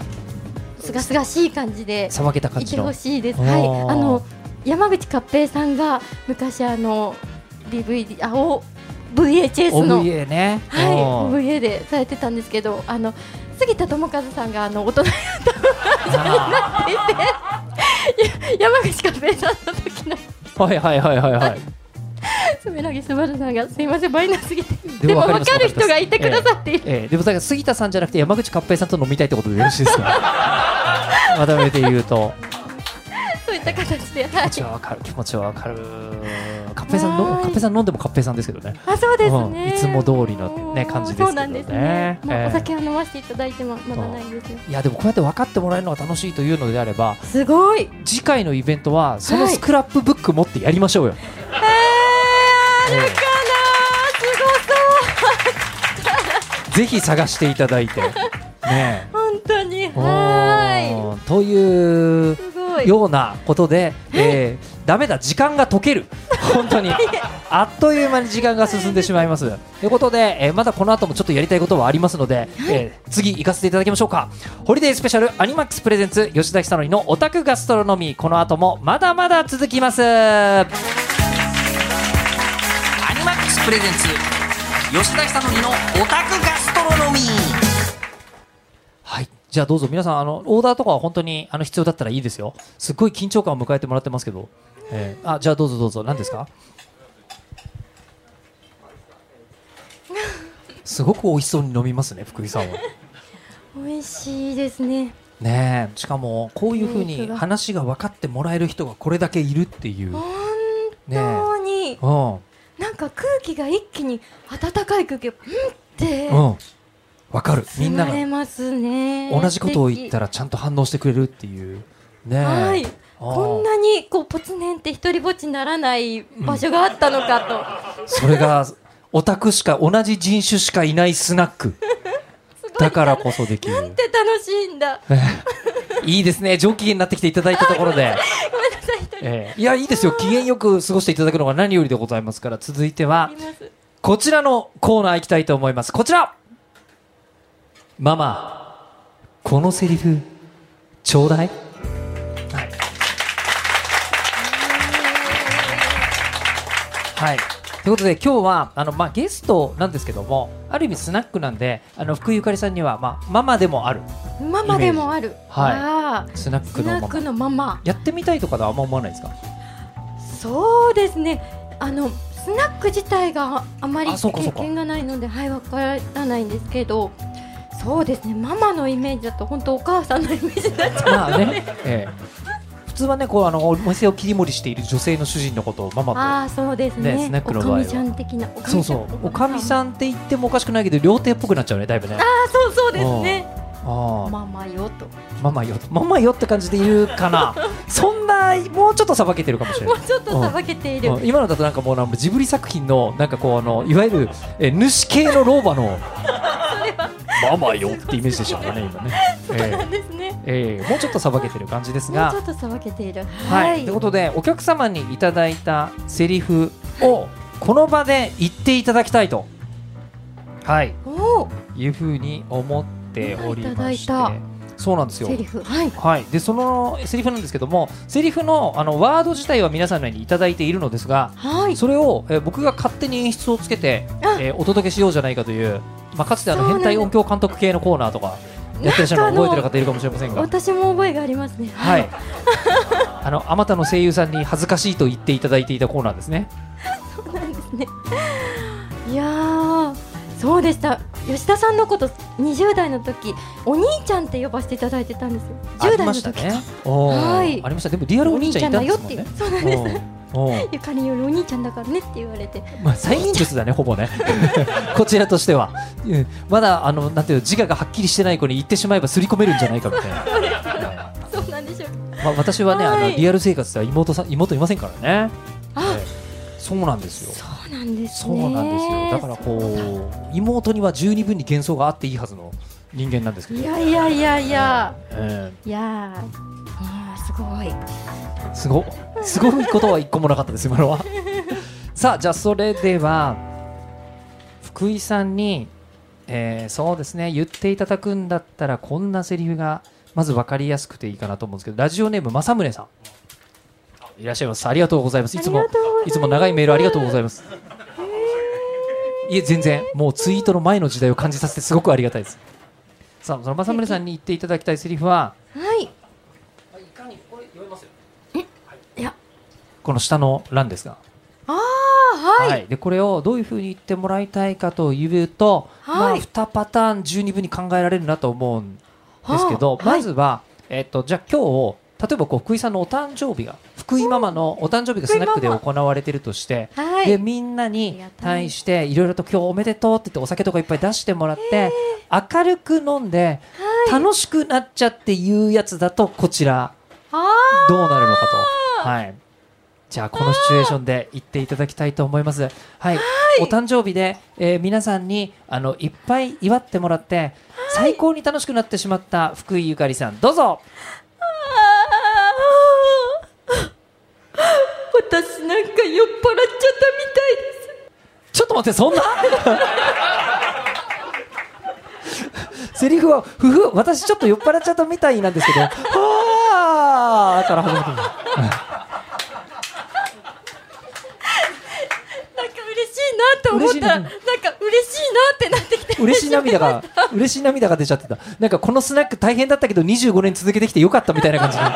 [SPEAKER 4] すがすがしい感じで
[SPEAKER 3] さばけた感じの
[SPEAKER 4] いてほ。しいです。はい、あの山口勝平さんが昔あの DVD あお VHS の
[SPEAKER 3] OVA ね。
[SPEAKER 4] はい
[SPEAKER 3] うん
[SPEAKER 4] OVA でされてたんですけどあの杉田智和さんがあの大人に
[SPEAKER 3] あ
[SPEAKER 4] なっていてや [laughs] 山口勝平さんの時の。
[SPEAKER 3] ーはいはいはいはいはい。
[SPEAKER 4] すばるさんがすいませんマイナスすぎて
[SPEAKER 3] で
[SPEAKER 4] でも分かる人がいてくださっている、
[SPEAKER 3] ええ。でもだから杉田さんじゃなくて山口勝平さんと飲みたいってことでよろしいですか？まとめて言うと。
[SPEAKER 4] そういった形で、はい。
[SPEAKER 3] 気持ちはわかる気持ちはわかるカッペさんの
[SPEAKER 4] はい。
[SPEAKER 3] カッペさん飲んでもカッペさんですけどね。
[SPEAKER 4] あそうです
[SPEAKER 3] うん。
[SPEAKER 4] ね、
[SPEAKER 3] いつも通りのね感じですけどね。
[SPEAKER 4] そうなんですね、もう
[SPEAKER 3] ええ
[SPEAKER 4] お酒は飲ませていただいてもまだないんですよ。
[SPEAKER 3] いやでもこうやって分かってもらえるのが楽しいというのであれば
[SPEAKER 4] すごい。
[SPEAKER 3] 次回のイベントはその
[SPEAKER 4] はい。
[SPEAKER 3] スクラップブック持ってやりましょうよ、
[SPEAKER 4] えー、あるかな、す
[SPEAKER 3] ぜひ探していただいて。[laughs] ね。
[SPEAKER 4] 本当に。
[SPEAKER 3] お
[SPEAKER 4] は
[SPEAKER 3] ーというようなことで、えー、ダメだ。時間が溶ける本当にあっという間に時間が進んでしまいます。ということで、えーまだこの後もちょっとやりたいことはありますので、えー次行かせていただきましょうか。ホリデースペシャルアニマックス presents 吉田尚記のオタクガストロノミー。この後もまだまだ続きます。
[SPEAKER 2] アニマックス presents吉田久典のオタクガストロノミー。
[SPEAKER 3] はい。じゃあどうぞ。皆さんあのオーダーとかは本当にあの必要だったらいいですよ。すっごい緊張感を迎えてもらってますけど、えーあじゃあどうぞどうぞ。何ですか？[laughs] すごく美味しそうに飲みますね福井さんは。
[SPEAKER 4] 美味しいですね。
[SPEAKER 3] ねえしかもこういうふうに話が分かってもらえる人がこれだけいるっていう。
[SPEAKER 4] 本
[SPEAKER 3] ね
[SPEAKER 4] 当に、
[SPEAKER 3] うん。
[SPEAKER 4] なんか空気が一気に暖かい空気がうんって。
[SPEAKER 3] うん。分かる。みんなが。
[SPEAKER 4] ますね。
[SPEAKER 3] 同じことを言った
[SPEAKER 4] ら
[SPEAKER 3] らちゃんと反応してくれるっていう。ねえ。
[SPEAKER 4] はいこんなにこうポツネンって一人ぼっちにならない場所があったのかと、[laughs]
[SPEAKER 3] それがオタクしか同じ人種しかいないスナック。[laughs] だからこそできる。
[SPEAKER 4] なんて楽しいんだ。
[SPEAKER 3] いいですね。上機嫌になってきていただいたところで、[laughs]
[SPEAKER 4] ごめんなさい
[SPEAKER 3] いやいいですよ。機嫌よく過ごしていただくのが何よりでございますから。続いてはこちらのコーナー行きたいと思います。こちら。ママこのセリフちょうだい、はい。ということで今日はあの、まあ、ゲストなんですけどもある意味スナックなんであの福井ゆかりさんには、まあ、ママでもある
[SPEAKER 4] ママでもある。
[SPEAKER 3] はい。スナッ
[SPEAKER 4] ス
[SPEAKER 3] クのママ。
[SPEAKER 4] のママ。
[SPEAKER 3] やってみたいとかではあんま思わないですか？
[SPEAKER 4] そうですね。あのスナック自体があまり経験がないのではいわからないんですけどそうですね。ママのイメージだと本当お母さんのイメージになっちゃう
[SPEAKER 3] まあね、ええ。普通はねこうあのお店を切り盛りしている女性の主人のことをママと
[SPEAKER 4] ああそうですね。
[SPEAKER 3] ねスナックの場合は。
[SPEAKER 4] おかみちゃん的な
[SPEAKER 3] そうそう。おかみさんって言ってもおかしくないけど料亭っぽくなっちゃうねだいぶね。
[SPEAKER 4] ああそうそうですね。
[SPEAKER 3] ああ
[SPEAKER 4] ママよと。
[SPEAKER 3] ママよママよって感じで言うかな。[laughs] そんなもうちょっとさばけてるかもしれない。
[SPEAKER 4] もうちょっとさばけている。
[SPEAKER 3] うん。今のだとなんかもうなんかジブリ作品のなんかこうあのいわゆるえ主系の老婆のママよってイメージでしょうかね今ね、え
[SPEAKER 4] なんですね。
[SPEAKER 3] ええ。えもうちょっとさばけてる感じですが。
[SPEAKER 4] もうちょっとさばけている。
[SPEAKER 3] はい、ということでお客様にいただいたセリフをこの場で言っていただきたいと、はい、
[SPEAKER 4] おお
[SPEAKER 3] いうふうに思っておりまして。
[SPEAKER 4] いただい
[SPEAKER 3] そうなんですよ。
[SPEAKER 4] セ。リフ。はい。
[SPEAKER 3] はい、でそのセリフなんですけどもセリフのあのワード自体は皆さんにいただいているのですが
[SPEAKER 4] はい。
[SPEAKER 3] それを、えー僕が勝手に演出をつけて、
[SPEAKER 4] あ。
[SPEAKER 3] えーお届けしようじゃないかという、まあ、かつてあの変態音響監督系のコーナーとかやってらっしゃるの覚えてる方いるかもしれませんが。
[SPEAKER 4] 私も覚えがありますね
[SPEAKER 3] はい。あの、あまたの声優さんに恥ずかしいと言っていただいていたコーナーですね。
[SPEAKER 4] そうなんですねいやーそうでした吉田さんのこと20代の時お兄ちゃんって呼ばせていただいてたんですよ10
[SPEAKER 3] あり
[SPEAKER 4] 代の時
[SPEAKER 3] ましたね。
[SPEAKER 4] はい
[SPEAKER 3] ありました。でもリアルお兄ちゃんいたんですもんね。
[SPEAKER 4] そうなんですゆかりよりお兄ちゃんだからねって言われて
[SPEAKER 3] まあ、催眠術だね、ほぼね。[laughs] こちらとしては。うんまだ、あの、なんていうの、自我がはっきりしてない子に言ってしまえば刷り込めるんじゃないかみたいな。[laughs]
[SPEAKER 4] そうなんでしょう
[SPEAKER 3] まあ、私はね、あの、
[SPEAKER 4] はい
[SPEAKER 3] リアル生活では妹さん、妹いませんからね。
[SPEAKER 4] あ
[SPEAKER 3] ええそうなんですよ。
[SPEAKER 4] そうなんです
[SPEAKER 3] そう
[SPEAKER 4] ね
[SPEAKER 3] なんですよ。だから、こう、妹には十二分に幻想があっていいはずの人間なんですけど。
[SPEAKER 4] いやいやいやいや
[SPEAKER 3] ええ
[SPEAKER 4] いやーあーすごい。
[SPEAKER 3] すごすごいことは一個もなかったです今のは。[laughs] さあじゃあそれでは福井さんに、えーそうですね言っていただくんだったらこんなセリフがまず分かりやすくていいかなと思うんですけどラジオネーム正宗さん。いらっしゃいます。ありがとうございます。いつも
[SPEAKER 4] い
[SPEAKER 3] つも長いメールありがとうございます。いえ全然もうツイートの前の時代を感じさせてすごくありがたいです。さあその正宗さんに言っていただきたいセリフは
[SPEAKER 4] はいい
[SPEAKER 3] この下の欄ですが。
[SPEAKER 4] ああはい、
[SPEAKER 3] でこれをどういうふうに言ってもらいたいかというと、
[SPEAKER 4] はい。
[SPEAKER 3] まあ、2パターン十二分に考えられるなと思うんですけど、
[SPEAKER 4] は
[SPEAKER 3] まずは、えっとじゃあ今日例えばこう福井さんのお誕生日が福福井ママのお誕生日がスナックで行われてるとして、
[SPEAKER 4] はい。
[SPEAKER 3] でみんなに対していろいろと今日おめでとうって言ってお酒とかいっぱい出してもらって、明るく飲んで、楽しくなっちゃっていうやつだとこちら。
[SPEAKER 4] あ
[SPEAKER 3] どうなるのかと。はい。じゃあこのシチュエーションで言っていただきたいと思います。はい。お誕生日で、えー皆さんにあのいっぱい祝ってもらって、最高に楽しくなってしまった福井ゆかりさん。どうぞ。
[SPEAKER 4] 私なんか酔っ払っちゃったみたいです。
[SPEAKER 3] ちょっと待ってそんな？セリフはふふ私ちょっと酔っ払っちゃったみたいなんですけど。はあから始まってる
[SPEAKER 4] なんか嬉しいなと思った。ら
[SPEAKER 3] 嬉
[SPEAKER 4] な。んか嬉しいなってなってきて。
[SPEAKER 3] 嬉しい涙が嬉しい涙が出ちゃってた。なんかこのスナック大変だったけど25年続けてきてよかったみたいな感じで。[laughs]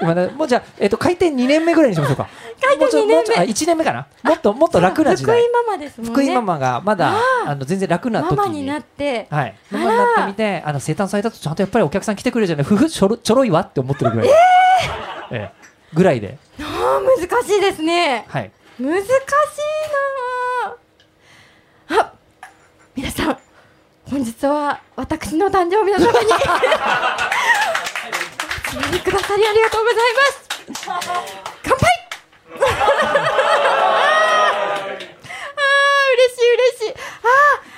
[SPEAKER 3] 今ねもうじゃあ、えっと開店2年目ぐらいにしましょうか。
[SPEAKER 4] 開店
[SPEAKER 3] もうちょ
[SPEAKER 4] 2年目
[SPEAKER 3] あ1年目かな。もっともっと楽な時代。
[SPEAKER 4] 福井ママですもんね。
[SPEAKER 3] 福井ママがまだあの全然楽な時に。
[SPEAKER 4] ママになって。
[SPEAKER 3] はい、ママになってみてあの生誕祭だとちゃんとやっぱりお客さん来てくれるじゃない。ふふちょろちょろいわって思ってるぐらい、ええぐらいで。
[SPEAKER 4] あー難しいですね。
[SPEAKER 3] はい。
[SPEAKER 4] 難しいなあ皆さん本日は私の誕生日のために。お集まりくださりありがとうございます。乾杯。あー嬉しい嬉しい。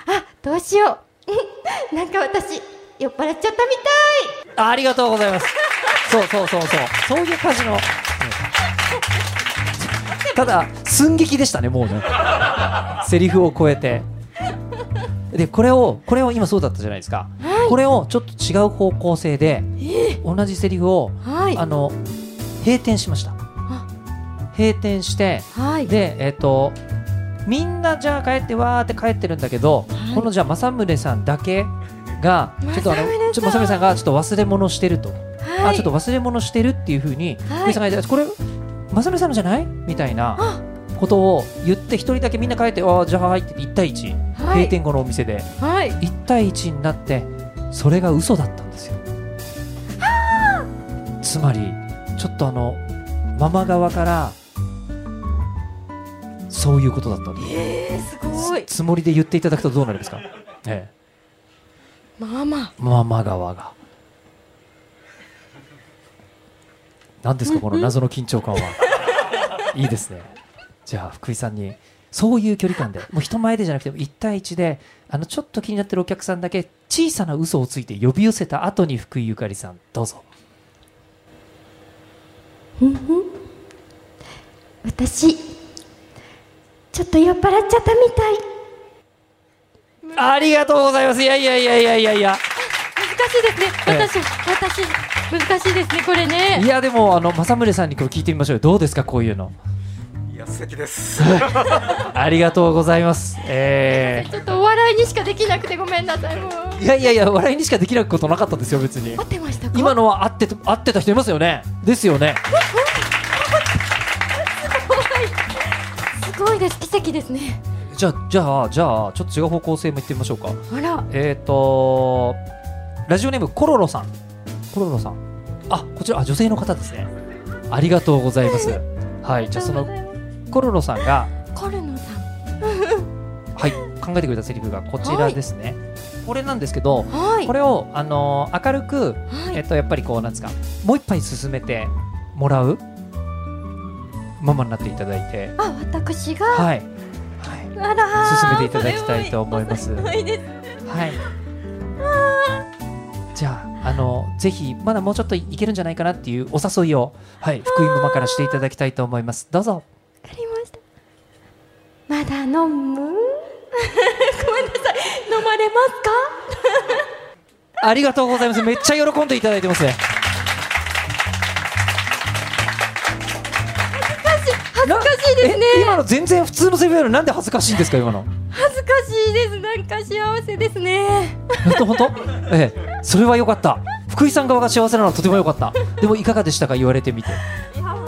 [SPEAKER 4] あーあどうしよう。[laughs] なんか私酔っ払っちゃったみたい。
[SPEAKER 3] あありがとうございます。そうそうそうそう。そういう感じの、う [laughs] んただ寸劇でしたねもうね。セリフを超えてでこれをこれを今そうだったじゃないですか、これをちょっと違う方向性で、同じセリフを、
[SPEAKER 4] はい。
[SPEAKER 3] あの閉店しました。閉店して
[SPEAKER 4] はい。
[SPEAKER 3] でえっ、とみんなじゃあ帰ってわーって帰ってるんだけど、
[SPEAKER 4] はい。
[SPEAKER 3] このじゃあ政宗さんだけがちょっとあのちょっと政宗さんがちょっと忘れ物してると、
[SPEAKER 4] はい。
[SPEAKER 3] あちょっと忘れ物してるっていうふうに、
[SPEAKER 4] はい。
[SPEAKER 3] さんがこれ政宗さんのじゃない？みたいなことを言って一人だけみんな帰ってああじゃあはいって1対1、
[SPEAKER 4] はい
[SPEAKER 3] 閉店後のお店で
[SPEAKER 4] はい。
[SPEAKER 3] 1対1になってそれが嘘だったんですよ。つまりちょっとあのママ側からそういうことだったんです
[SPEAKER 4] えー、すごい。
[SPEAKER 3] つつもりで言っていただくとどうなりますか、ええ、
[SPEAKER 4] ママ。
[SPEAKER 3] ママ側が。何ですかこの謎の緊張感は。いいですね。じゃあ福井さんにそういう距離感でもう人前でじゃなくて1対1であのちょっと気になってるお客さんだけ小さな嘘をついて呼び寄せた後に福井ゆかりさん。どうぞ。
[SPEAKER 4] 私ちょっと酔っ払っちゃったみたい。
[SPEAKER 3] ありがとうございます。いやいやいやいやいやいや。
[SPEAKER 4] 難しいですね。
[SPEAKER 3] ええ。
[SPEAKER 4] 私私難しいですねこれ
[SPEAKER 3] い
[SPEAKER 4] ね
[SPEAKER 3] やでもあの政宗さんにこれ聞いてみましょうよ。どうですかこういうの
[SPEAKER 7] いや素敵です。
[SPEAKER 3] ありがとうございます。え
[SPEAKER 4] ちょっとお笑いにしかできなくてごめんなさいもう。
[SPEAKER 3] ー、いやいやいや笑いにしかできなことなかったですよ別に。
[SPEAKER 4] 合ってましたか？
[SPEAKER 3] 今のは合ってた合ってた人いますよね？ですよね。
[SPEAKER 4] すごい。です。奇跡ですね。
[SPEAKER 3] じゃあじゃあじゃあちょっと違う方向性もいってみましょうか。
[SPEAKER 4] あら。
[SPEAKER 3] えっ、ー、とラジオネームコロロさん。コロロさん。あこちらあ女性の方ですね。ありがとうございます。はいじゃあそのコロロさんが
[SPEAKER 4] コルノさん。
[SPEAKER 3] はい考えてくれたセリフがこちらですね、これなんですけど
[SPEAKER 4] はい。
[SPEAKER 3] これを、あのー明るく、
[SPEAKER 4] はい。
[SPEAKER 3] えっと、やっぱりこうなんですかもう一杯進めてもらう？ママになっていただいて。
[SPEAKER 4] あ私が、
[SPEAKER 3] はい、はい、
[SPEAKER 4] あら
[SPEAKER 3] 進めていただきたいと思います。
[SPEAKER 4] はい。
[SPEAKER 3] じゃあ、あの、ぜひ、まだもうちょっといけるんじゃないかなっていうお誘いを、はい、福井ママからしていただきたいと思います。どうぞ。
[SPEAKER 4] まだ飲む？[laughs] ごめんなさい飲まれますか？[laughs]
[SPEAKER 3] ありがとうございます。めっちゃ喜んでいただいてますね。
[SPEAKER 4] 恥ずかしいですね
[SPEAKER 3] え今の全然普通のセリフなのになんで恥ずかしいんですか、今の？
[SPEAKER 4] 恥ずかしいですなんか幸せですね
[SPEAKER 3] 本当？本当？[laughs] ええ、それは良かった。福井さん側が幸せなのはとても良かった。でもいかがでしたか、言われてみて。
[SPEAKER 8] いやも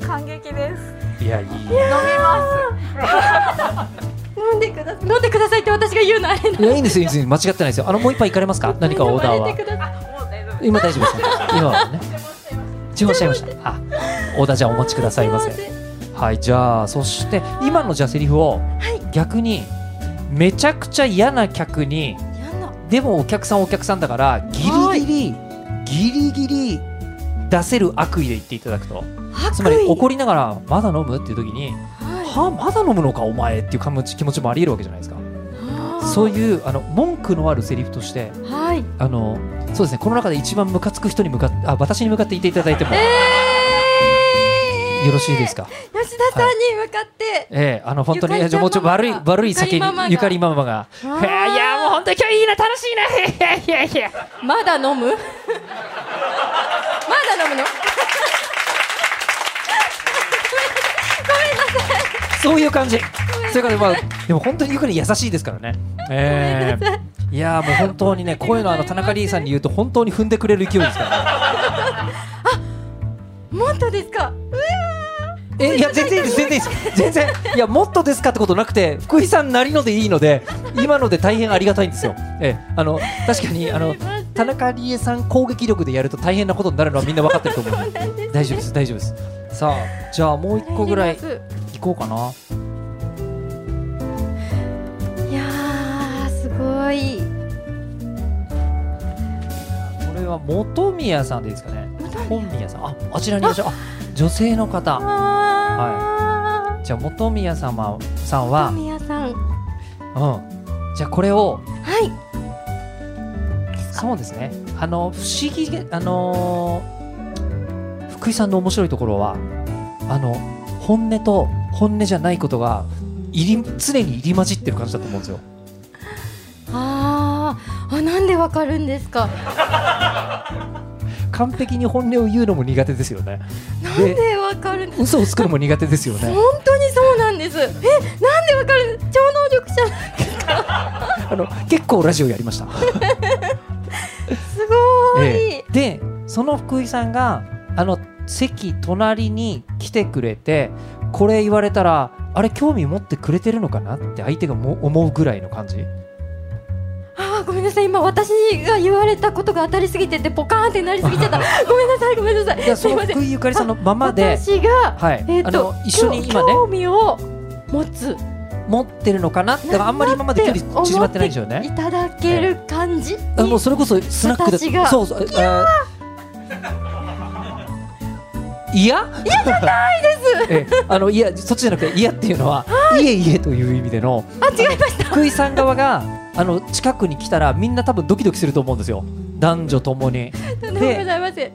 [SPEAKER 8] う感激です。
[SPEAKER 3] いや、いい。
[SPEAKER 8] 飲みま
[SPEAKER 4] 飲んでください。飲んでくださいって私が言うのあれない
[SPEAKER 3] や、いいんですよ、いいんですよ。間違ってないですよ。あの、もう一杯行かれますか？何かオーダーは？今大丈夫ですか [laughs] 今はね。注文しちゃいました。[laughs] あ、オーダーじゃあお待ちくださいませ。
[SPEAKER 4] すい
[SPEAKER 3] はいじゃあそして今のじゃあセリフを逆にめちゃくちゃ嫌な客にでもお客さんお客さんだからギリギリギリギリ出せる悪意で言っていただくとつまり怒りながらまだ飲むっていう時に
[SPEAKER 4] は
[SPEAKER 3] はまだ飲むのかお前っていう気持ち気持ちもあり得るわけじゃないですか。
[SPEAKER 4] い
[SPEAKER 3] そういうあの文句のあるセリフとして
[SPEAKER 4] はい。
[SPEAKER 3] あのそうですねこの中で一番ムカつく人に向かってあ私に向かって言っていただいても
[SPEAKER 4] えー。
[SPEAKER 3] よろしいですか、
[SPEAKER 4] 吉田さんに向かって、
[SPEAKER 3] ええあの本当にもうちょっと悪い悪い酒にゆ
[SPEAKER 4] ゆか
[SPEAKER 3] かりママが。
[SPEAKER 4] あー。
[SPEAKER 3] いやいやもう本当に今日いいな楽しいな。
[SPEAKER 4] まだ飲むの
[SPEAKER 3] そういう感じ。それからまあでも本当にゆかり優しいですからね。ええい。やもう本当にねこういうのあの田中理恵さんに言うと本当に踏んでくれる勢いですからね。
[SPEAKER 4] もっとですか。
[SPEAKER 3] えいや全然いいです全然いいです。全然いやもっとですかってことなくて福井さんなりのでいいので今ので大変ありがたいんですよ。ええあの確かにあの田中理恵さん攻撃力でやると大変なことになるのはみんな分かってると思うんで。大丈夫です大丈夫です。さあじゃあもう一個ぐらいこうかな。
[SPEAKER 4] いやーすごい。
[SPEAKER 3] これは本宮さんでいいですかね。
[SPEAKER 4] 本
[SPEAKER 3] 本宮さん。ああちらにいらっしゃる。あ女性の方。
[SPEAKER 4] あ
[SPEAKER 3] じゃあ本宮様さん
[SPEAKER 4] ー
[SPEAKER 3] は、
[SPEAKER 4] 宮さん。
[SPEAKER 3] うん、じゃあこれを
[SPEAKER 4] はい。
[SPEAKER 3] そうですね。あの不思議あのー福井さんの面白いところはあの本音と本音じゃないことが入り常に入り混じってる感じだと思うんですよ。
[SPEAKER 4] あー。あなんでわかるんですか？[laughs]
[SPEAKER 3] 完璧に本音を言うのも苦手ですよね。
[SPEAKER 4] なんでわかるんです
[SPEAKER 3] 嘘をつくのも苦手ですよ
[SPEAKER 4] 本
[SPEAKER 3] ね
[SPEAKER 4] 当にそうなんです。えなんでわかる？超能力者 [laughs]
[SPEAKER 3] あの結構ラジオやりました。[laughs]
[SPEAKER 4] すごーい、
[SPEAKER 3] ええ。でその福井さんがあの席隣に来てくれてこれ言われたらあれ興味持ってくれてるのかなって相手がも思うぐらいの感じ。
[SPEAKER 4] あーごめんなさい。今私が言われたことが当たりすぎててポカーンってなりすぎちゃった。ごめんなさいごめんなさい。
[SPEAKER 3] いやその
[SPEAKER 4] すいません。
[SPEAKER 3] 福井ゆかりさんのままで
[SPEAKER 4] 私が、
[SPEAKER 3] はい。
[SPEAKER 4] えっ、
[SPEAKER 3] あ
[SPEAKER 4] と
[SPEAKER 3] の一緒に今ね。
[SPEAKER 4] 興味を持つ。
[SPEAKER 3] 持ってるのかな？だからあんまり今まで距離縮まってないんですよ
[SPEAKER 4] い
[SPEAKER 3] ね。
[SPEAKER 4] ただける感じ、
[SPEAKER 3] あもうそれこそスナックでそうそうあいや嫌じゃないです。えあのいやそっちじゃなくて嫌っていうのは、い、えいえという意味での
[SPEAKER 4] あ違いました。
[SPEAKER 3] 福井さん側があの近くに来たらみんな多分ドキドキすると思うんですよ。男女ともに。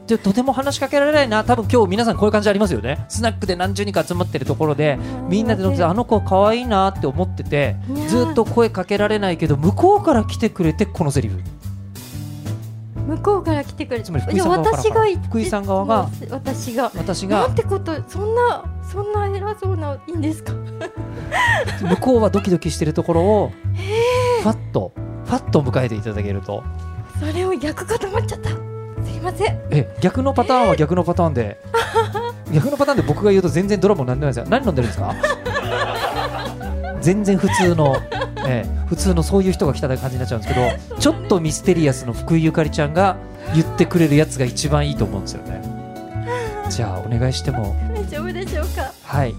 [SPEAKER 4] で
[SPEAKER 3] とても話しかけられないな。多分今日皆さんこういう感じありますよね。スナックで何十人か集まってるところでみんなで飲んでてあの子可愛いなって思っててずっと声かけられないけど向こうから来てくれてこのセリフ
[SPEAKER 4] 向こうから来てくれ
[SPEAKER 3] つまり福
[SPEAKER 4] いや
[SPEAKER 3] 井さん側から
[SPEAKER 4] 私が
[SPEAKER 3] 福井さん側が
[SPEAKER 4] 私が。
[SPEAKER 3] 私が。
[SPEAKER 4] なんてことそんなそんな偉そうないいんですか？[laughs]
[SPEAKER 3] 向こうはドキドキしてるところをファッとファッと迎えていただけると。
[SPEAKER 4] それを逆かと思っちゃった。すいません。
[SPEAKER 3] え逆のパターンは逆のパターンで。[laughs] 逆のパターンで僕が言うと全然ドラマにならないですよ。何飲んでるんですか？[laughs] 全然普通の、ええ普通のそういう人が来た感じになっちゃうんですけど [laughs] ちょっとミステリアスの福井ゆかりちゃんが言ってくれるやつが一番いいと思うんですよね。[laughs] じゃあお願いしても。
[SPEAKER 4] 大丈夫でしょうか？
[SPEAKER 3] はい。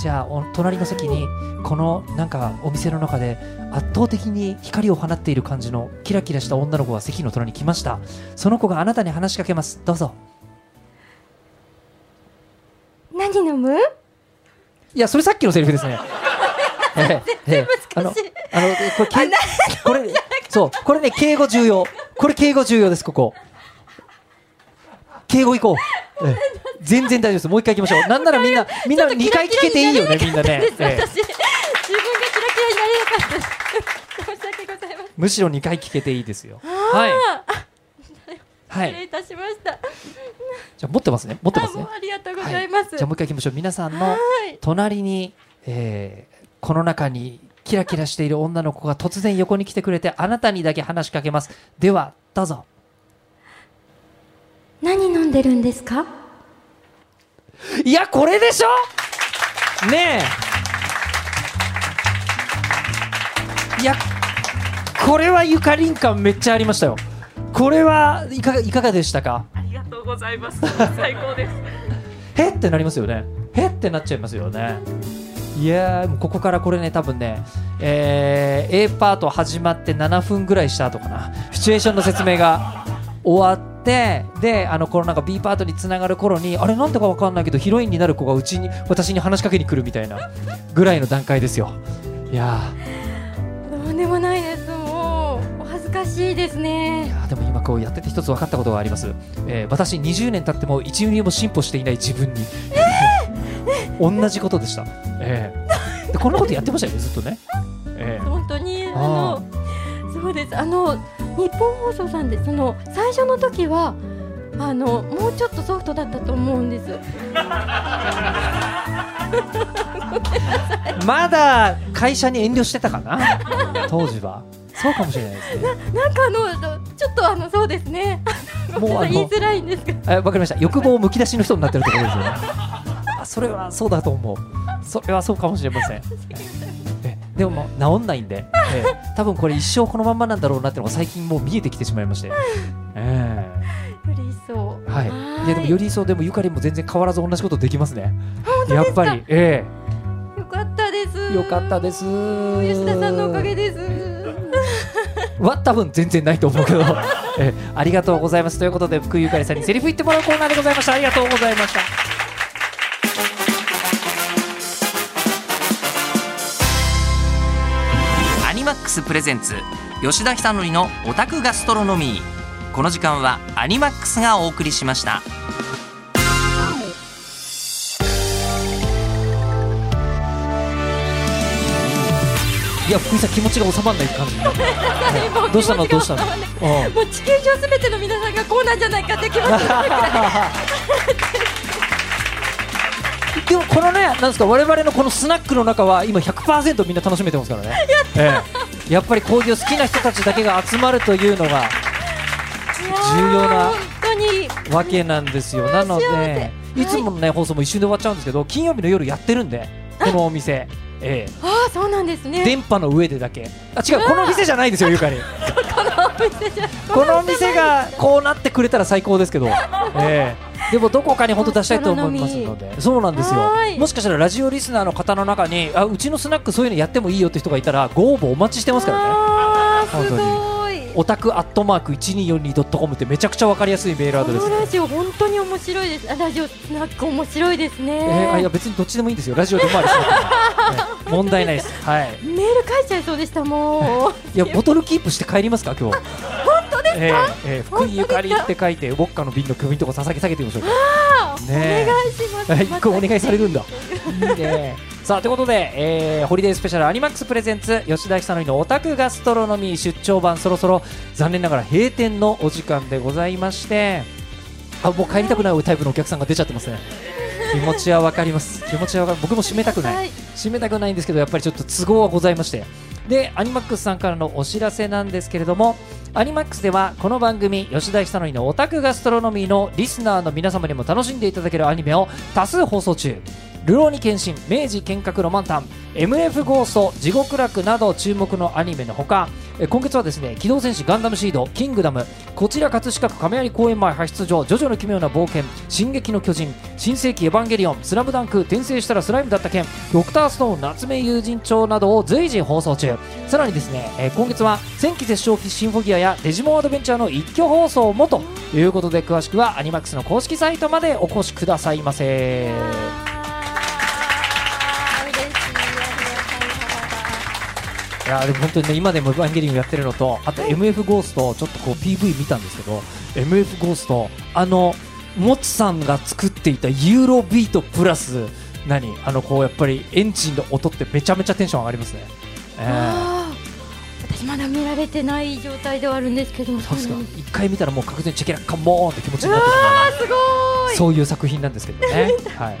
[SPEAKER 3] じゃあお隣の席にこのなんかお店の中で圧倒的に光を放っている感じのキラキラした女の子が席の隣に来ました。その子があなたに話しかけます。どうぞ。
[SPEAKER 4] 何飲む？
[SPEAKER 3] いやそれさっきのセリフですねええええあのあのこれ敬これそうこれね敬語重要。これ敬語重要ですここ。敬語いこう、ええ。全然大丈夫です。もう一回行きましょう。なんならみんなみんな2回聞けていいよねみんなね、ええ
[SPEAKER 4] 私自分がキラキラになれなかったです申し訳ございません
[SPEAKER 3] むしろ2回聞けていいですよはいはい
[SPEAKER 4] 失礼いたしました、
[SPEAKER 3] じゃあ持ってますね持ってますね
[SPEAKER 4] ありがとうございます、
[SPEAKER 3] じゃあもう一回行きましょう皆さんの
[SPEAKER 4] はい
[SPEAKER 3] 隣に、えーこの中にキラキラしている女の子が突然横に来てくれてあなたにだけ話しかけます。ではどうぞ。
[SPEAKER 4] 何飲んでるんですか？
[SPEAKER 3] いやこれでしょ！ねえ。いやこれはゆかりん感めっちゃありましたよ。これはいかがいかがでしたか？
[SPEAKER 8] ありがとうございます。最高です。[laughs]
[SPEAKER 3] へってなりますよね。へってなっちゃいますよねいやここからこれね多分ね、えー A パート始まって7分ぐらいした後かな。シチュエーションの説明が終わってであのこのなんか B パートにつながる頃にあれなんだかわかんないけどヒロインになる子がうちに私に話しかけに来るみたいなぐらいの段階ですよ。いや
[SPEAKER 4] とんでもないですもう。お恥ずかしいです
[SPEAKER 3] ーい
[SPEAKER 4] ね
[SPEAKER 3] やーでも今こうやってて一つ分かったことがあります、えー私20年経っても1ミリも進歩していない自分に。同じことでした、えーでこんなことやってましたよねずっとね、えー
[SPEAKER 4] 本当にあ
[SPEAKER 3] あ
[SPEAKER 4] のそうです。あの日本放送さんでその最初の時はあのもうちょっとソフトだったと思うんです。[laughs]
[SPEAKER 3] まだ会社に遠慮してたかな当時は。そうかもしれないですね。
[SPEAKER 4] なんかあのちょっとあのそうですね。
[SPEAKER 3] もう
[SPEAKER 4] 言いづらいんですが
[SPEAKER 3] あわかりました。欲望むき出しの人になってるところですよね。あそれはそうだと思うそれはそうかもしれません。[laughs] えでも治んないんで、え多分これ一生このまんまなんだろうなってのが最近もう見えてきてしまいまして、[laughs] え
[SPEAKER 4] より一層。
[SPEAKER 3] えはい。
[SPEAKER 4] ー
[SPEAKER 3] い。やでもより一層でもゆかりも全然変わらず同じことできますね。やっぱり。え
[SPEAKER 4] よかったです。
[SPEAKER 3] えよかったです。
[SPEAKER 4] 吉田さんのおかげです。
[SPEAKER 3] は多分全然ないと思うけど、ええ。ありがとうございます。ということで福井ゆかりさんにセリフ言ってもらうコーナーでございました。ありがとうございました
[SPEAKER 2] スプレゼンツ吉田久典のオタクガストロノミー。この時間はアニマックスがお送りしました。
[SPEAKER 3] いや福井さん気持ちが収まらない感じ。[laughs] どうしたの？どうしたの？
[SPEAKER 4] もう地球上すべての皆さんがこうなんじゃないかって気持ち [laughs]
[SPEAKER 3] でもこのねなんですか我々のこのスナックの中は今100%みんな楽しめてますからね。ええやっぱりこういう好きな人たちだけが集まるというのが重要なわけなんですよ。なのでい。つものね放送も一瞬で終わっちゃうんですけど金曜日の夜やってるんでこのお店え
[SPEAKER 4] ああそうなんです
[SPEAKER 3] え
[SPEAKER 4] ね。
[SPEAKER 3] 電波の上でだけ。あ違うこの店じゃないですよゆかり [laughs] この店がこうなってくれたら最高ですけど、[laughs] ええ。でもどこかに本当出したいと思いますので。そうなんですよ。
[SPEAKER 4] はい。
[SPEAKER 3] もしかしたらラジオリスナーの方の中にあうちのスナックそういうのやってもいいよって人がいたらご応募お待ちしてますからね。本当にオタクアットマーク 1242.com ってめちゃくちゃわかりやすいメールアドレス。
[SPEAKER 4] このラジオ本当に面白いです。あラジオスナック面白いですね、
[SPEAKER 3] えーあいや別にどっちでもいいんですよ。ラジオでもあるし、ね [laughs] え問題ないです。はい。
[SPEAKER 4] メール書いちゃいそうでしたもう。
[SPEAKER 3] いやボトルキープして帰りますか今日。本当ですか、えーえー福井ゆかりって書いてウォッカの瓶の首のとこささげ下げてみましょうか。ねえ。
[SPEAKER 4] 願いします。
[SPEAKER 3] はい、一個お願いされるんだ。いいね。さあということで、えーホリデースペシャルアニマックスプレゼンツ吉田久典のオタクガストロノミー出張版そろそろ残念ながら閉店のお時間でございましてあもう帰りたくないタイプのお客さんが出ちゃってますね。[laughs] 気持ちはわかります。気持ちはわかる。僕も締めたくない、
[SPEAKER 4] はい。
[SPEAKER 3] 締めたくないんですけどやっぱりちょっと都合はございましてでアニマックスさんからのお知らせなんですけれどもアニマックスではこの番組吉田久典のオタクガストロノミーのリスナーの皆様にも楽しんでいただけるアニメを多数放送中。ルローニケンシン明治剣客ロマンタン MF ゴースト地獄楽など注目のアニメのほか今月はですね機動戦士ガンダムシードキングダムこちら葛飾区亀有公園前派出所ジョジョの奇妙な冒険進撃の巨人新世紀エヴァンゲリオンスラムダンク転生したらスライムだった件ドクターストーン夏目友人帳などを随時放送中さらにですね、え今月は戦記絶唱シンフォギアやデジモンアドベンチャーの一挙放送もということで詳しくはアニマックスの公式サイトまでお越しくださいませ。
[SPEAKER 4] い
[SPEAKER 3] やでも本当にね今でもエヴァンゲリオンやってるのとあと MF ゴーストちょっとこう PV 見たんですけど MF ゴーストあのもちさんが作っていたユーロビートプラス何？あのこうやっぱりエンジンの音ってめちゃめちゃテンション上がりますね。えー
[SPEAKER 4] まだ見られてない状態ではあるんですけども
[SPEAKER 3] そうですか。一回見たらもう確実にチェケラカモーンって気持ちになってしまう。
[SPEAKER 4] あーすごい。
[SPEAKER 3] そういう作品なんですけどね。[laughs] はい。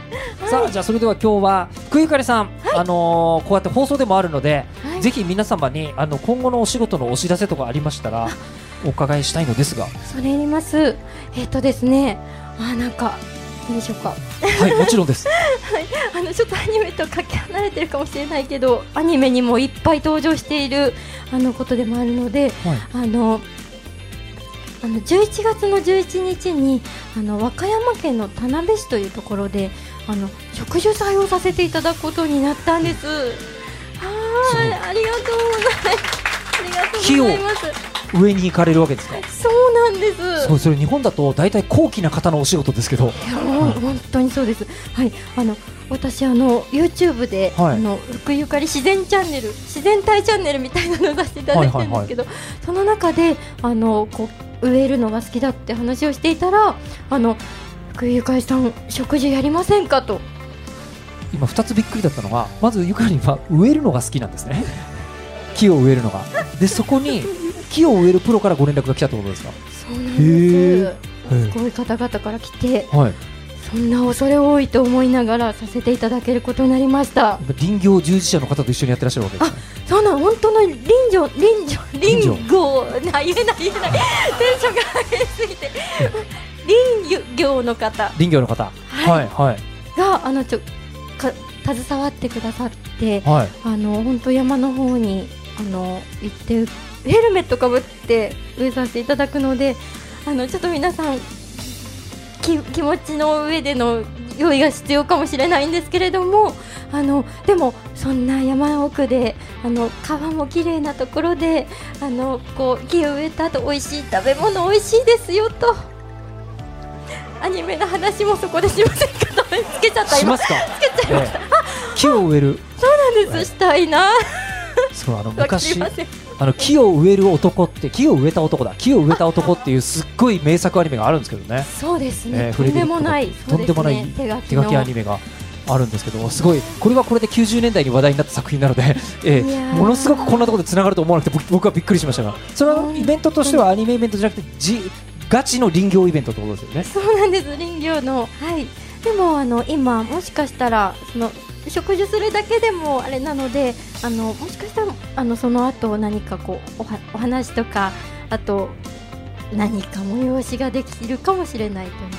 [SPEAKER 3] さあじゃあそれでは今日は福井ゆかりさん、あのーこうやって放送でもあるので、
[SPEAKER 4] はい。
[SPEAKER 3] ぜひ皆様にあの今後のお仕事のお知らせとかありましたら [laughs] お伺いしたいのですが、
[SPEAKER 4] それやります。えっ、とですねあーなんかいいでしょうか？
[SPEAKER 3] はいもちろんです。[laughs]
[SPEAKER 4] あのちょっとアニメとかけ離れてるかもしれないけどアニメにもいっぱい登場しているあのことでもあるので
[SPEAKER 3] はい。
[SPEAKER 4] あのあの11月の11日にあの和歌山県の田辺市というところであの植樹祭をさせていただくことになったんです。はい、ありがとうございます。ありがとうございます。
[SPEAKER 3] 上に行かれるわけですか？
[SPEAKER 4] そうなんです。
[SPEAKER 3] そうそれ日本だと大体高貴な方のお仕事ですけど
[SPEAKER 4] いやもう本当にそうです。はい、あの私あの YouTube で、
[SPEAKER 3] はい
[SPEAKER 4] あの福ゆかり自然チャンネル、自然体チャンネルみたいなのを出していただいてるんですけど、その中であのこう植えるのが好きだって話をしていたら、あの福ゆかりさん食事やりませんかと。
[SPEAKER 3] 今2つびっくりだったのがまずゆかりんは植えるのが好きなんですね木を植えるのが。でそこに [laughs] 木を植えるプロからご連絡が来たってことですか？
[SPEAKER 4] そうなん
[SPEAKER 3] へ
[SPEAKER 4] です。
[SPEAKER 3] え。
[SPEAKER 4] すごい方々から来て、
[SPEAKER 3] はい。
[SPEAKER 4] そんな恐れ多いと思いながらさせていただけることになりました。
[SPEAKER 3] 林業従事者の方と一緒にやってらっしゃるわけですね。
[SPEAKER 4] そうなん本当の林業林業
[SPEAKER 3] 林業。
[SPEAKER 4] な言えない言えない。テンションが上がりすぎて。林業の方。
[SPEAKER 3] 林業の方。
[SPEAKER 4] はい。
[SPEAKER 3] はいはい。
[SPEAKER 4] があのちょか携わってくださって
[SPEAKER 3] はい。
[SPEAKER 4] あの本当山の方にあの行ってヘルメットかぶって植えさせていただくのであのちょっと皆さんき気持ちの上での用意が必要かもしれないんですけれどもあのでもそんな山奥であの川も綺麗なところであのこう木を植えた後美味しい食べ物美味しいですよとアニメの話もそこでしませんかとつけちゃった今。
[SPEAKER 3] しますか？
[SPEAKER 4] つけちゃいました、
[SPEAKER 3] ええ。木を植える。
[SPEAKER 4] そうなんです。したいな [laughs]
[SPEAKER 3] そうあの昔あの木を植える男って木を植えた男だ。木を植えた男っていうすっごい名作アニメがあるんですけどね。
[SPEAKER 4] そうですね、
[SPEAKER 3] えー
[SPEAKER 4] とんでもない
[SPEAKER 3] とんでもない手書きアニメがあるんですけどすごいこれはこれで90年代に話題になった作品なので、[laughs] え
[SPEAKER 4] ー
[SPEAKER 3] ー。ものすごくこんなところでつながると思わなくて僕僕はびっくりしましたが。それはイベントとしてはアニメイベントじゃなくてじガチの林業イベントってことですよね。
[SPEAKER 4] そうなんです。林業の。はい。でもあの今もしかしたらその植樹するだけでもあれなのであのもしかしたらあのその後何かこうおはお話とかあと何か催しができるかもしれないと思う。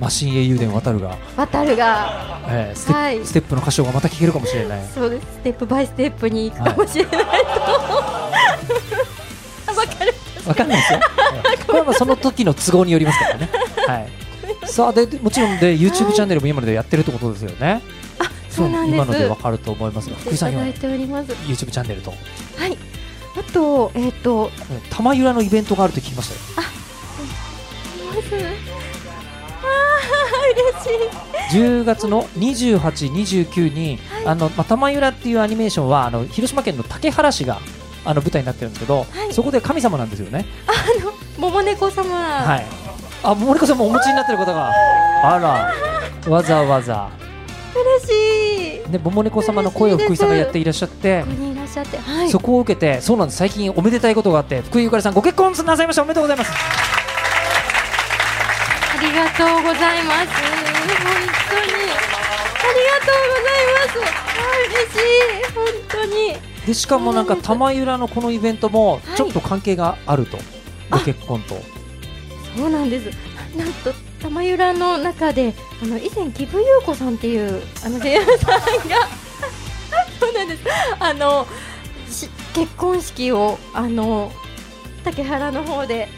[SPEAKER 3] マシン英雄伝渡るが、
[SPEAKER 4] 渡るが
[SPEAKER 3] えーステップ
[SPEAKER 4] はい。
[SPEAKER 3] ステップの歌唱がまた聴けるかもしれない。
[SPEAKER 4] そうです。ステップバイステップに行くかもしれないと、あわかる
[SPEAKER 3] わかんないですよ、えーこれはまあその時の都合によりますからね。はい。[laughs] さあででもちろんで YouTube チャンネルも今までやってるってことですよね
[SPEAKER 4] そうなんです。
[SPEAKER 3] 今のでわかると思いますが福井さん今
[SPEAKER 4] いただいております。
[SPEAKER 3] YouTube チャンネルと。
[SPEAKER 4] はい。あとえっ、と
[SPEAKER 3] 玉由良のイベントがあると聞きましたよ。
[SPEAKER 4] まずあー嬉しい。
[SPEAKER 3] 10月の28、29に、あのまあ、玉由良っていうアニメーションはあの広島県の竹原市があの舞台になってるんですけど、
[SPEAKER 4] はい。
[SPEAKER 3] そこで神様なんですよね。
[SPEAKER 4] 桃猫様、
[SPEAKER 3] はい。あ、森子さんもお持ちになってる方が、あら、わざわざ。
[SPEAKER 4] 嬉しいこ
[SPEAKER 3] で、桃猫様の声を福井さんがやっていらっしゃって
[SPEAKER 4] こ。にいらっしゃってはい
[SPEAKER 3] そこを受けて、そうなんです。最近おめでたいことがあって、福井ゆかりさんご結婚なさいました。おめでとうございます。
[SPEAKER 4] ありがとうございます本当にありがとうございますあ嬉しい本当に
[SPEAKER 3] で、しかもなんか玉由良のこのイベントも
[SPEAKER 4] はい
[SPEAKER 3] ちょっと関係があると。ご結婚と。
[SPEAKER 4] そうなんですなんと玉由良の中であの以前義父優子さんっていうあの声優さんがそうなんです。あの結婚式をあの竹原の方で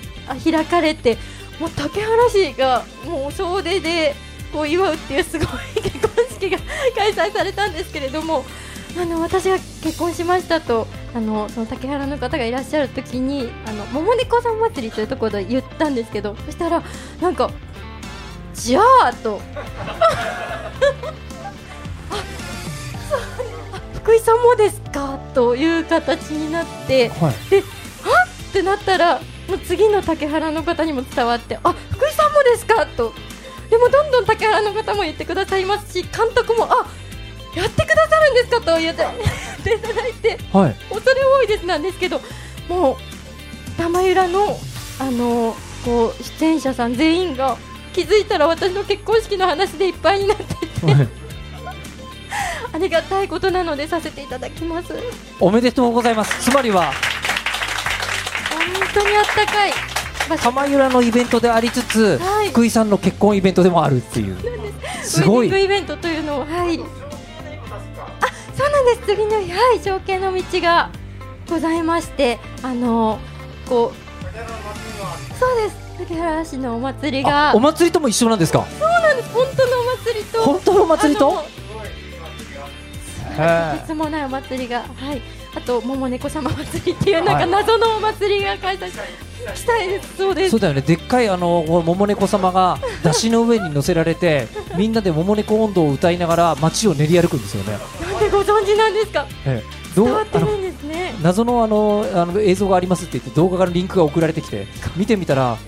[SPEAKER 4] 開かれてもう竹原市がもう総出でこう祝うっていうすごい結婚式が開催されたんですけれどもあの私が結婚しましたとあのその竹原の方がいらっしゃる時にあの桃猫さん祭りというところで言ったんですけどそしたらなんかじゃあと。福井さんもですか？という形になって。
[SPEAKER 3] はい。
[SPEAKER 4] であっってなったらもう次の竹原の方にも伝わってあ福井さんもですか？と。でもどんどん竹原の方も言ってくださいますし監督もあやってくださるんですか？と言って [laughs] 言っていただい。て
[SPEAKER 3] はい。
[SPEAKER 4] 恐れ多いですなんですけどもう玉浦のあのこう出演者さん全員が気づいたら私の結婚式の話でいっぱいになっていて。
[SPEAKER 3] は [laughs] い
[SPEAKER 4] ありがたいことなのでさせていただきます。
[SPEAKER 3] おめでとうございます。つまりは、
[SPEAKER 4] 本当にあったかい。場所
[SPEAKER 3] 玉由良のイベントでありつつ、
[SPEAKER 4] はい。
[SPEAKER 3] 福井さんの結婚イベントでもあるっていう。す。ごい。
[SPEAKER 4] イベントというのをはい。あそうなんです。次の日はい条件の道がございましてあのこうそうです杉原市のお祭りが。
[SPEAKER 3] あお祭りとも一緒なんですか？
[SPEAKER 4] そうなんです。本当のお祭りと。
[SPEAKER 3] 本当のお祭りと？
[SPEAKER 4] いつもないお祭りが。はい。あと桃猫様祭りっていうなん
[SPEAKER 3] はい。
[SPEAKER 4] か謎のお祭りが開催したいです。そうです。
[SPEAKER 3] そうだよね。でっかいあの桃猫様が [laughs] 出汁の上に乗せられてみんなで桃猫音頭を歌いながら街を練り歩くんですよね、
[SPEAKER 4] なんでご存知なんですか？
[SPEAKER 3] ええ。どう
[SPEAKER 4] 伝わってるんですね。
[SPEAKER 3] 謎のあのあの映像がありますって言って動画からリンクが送られてきて見てみたら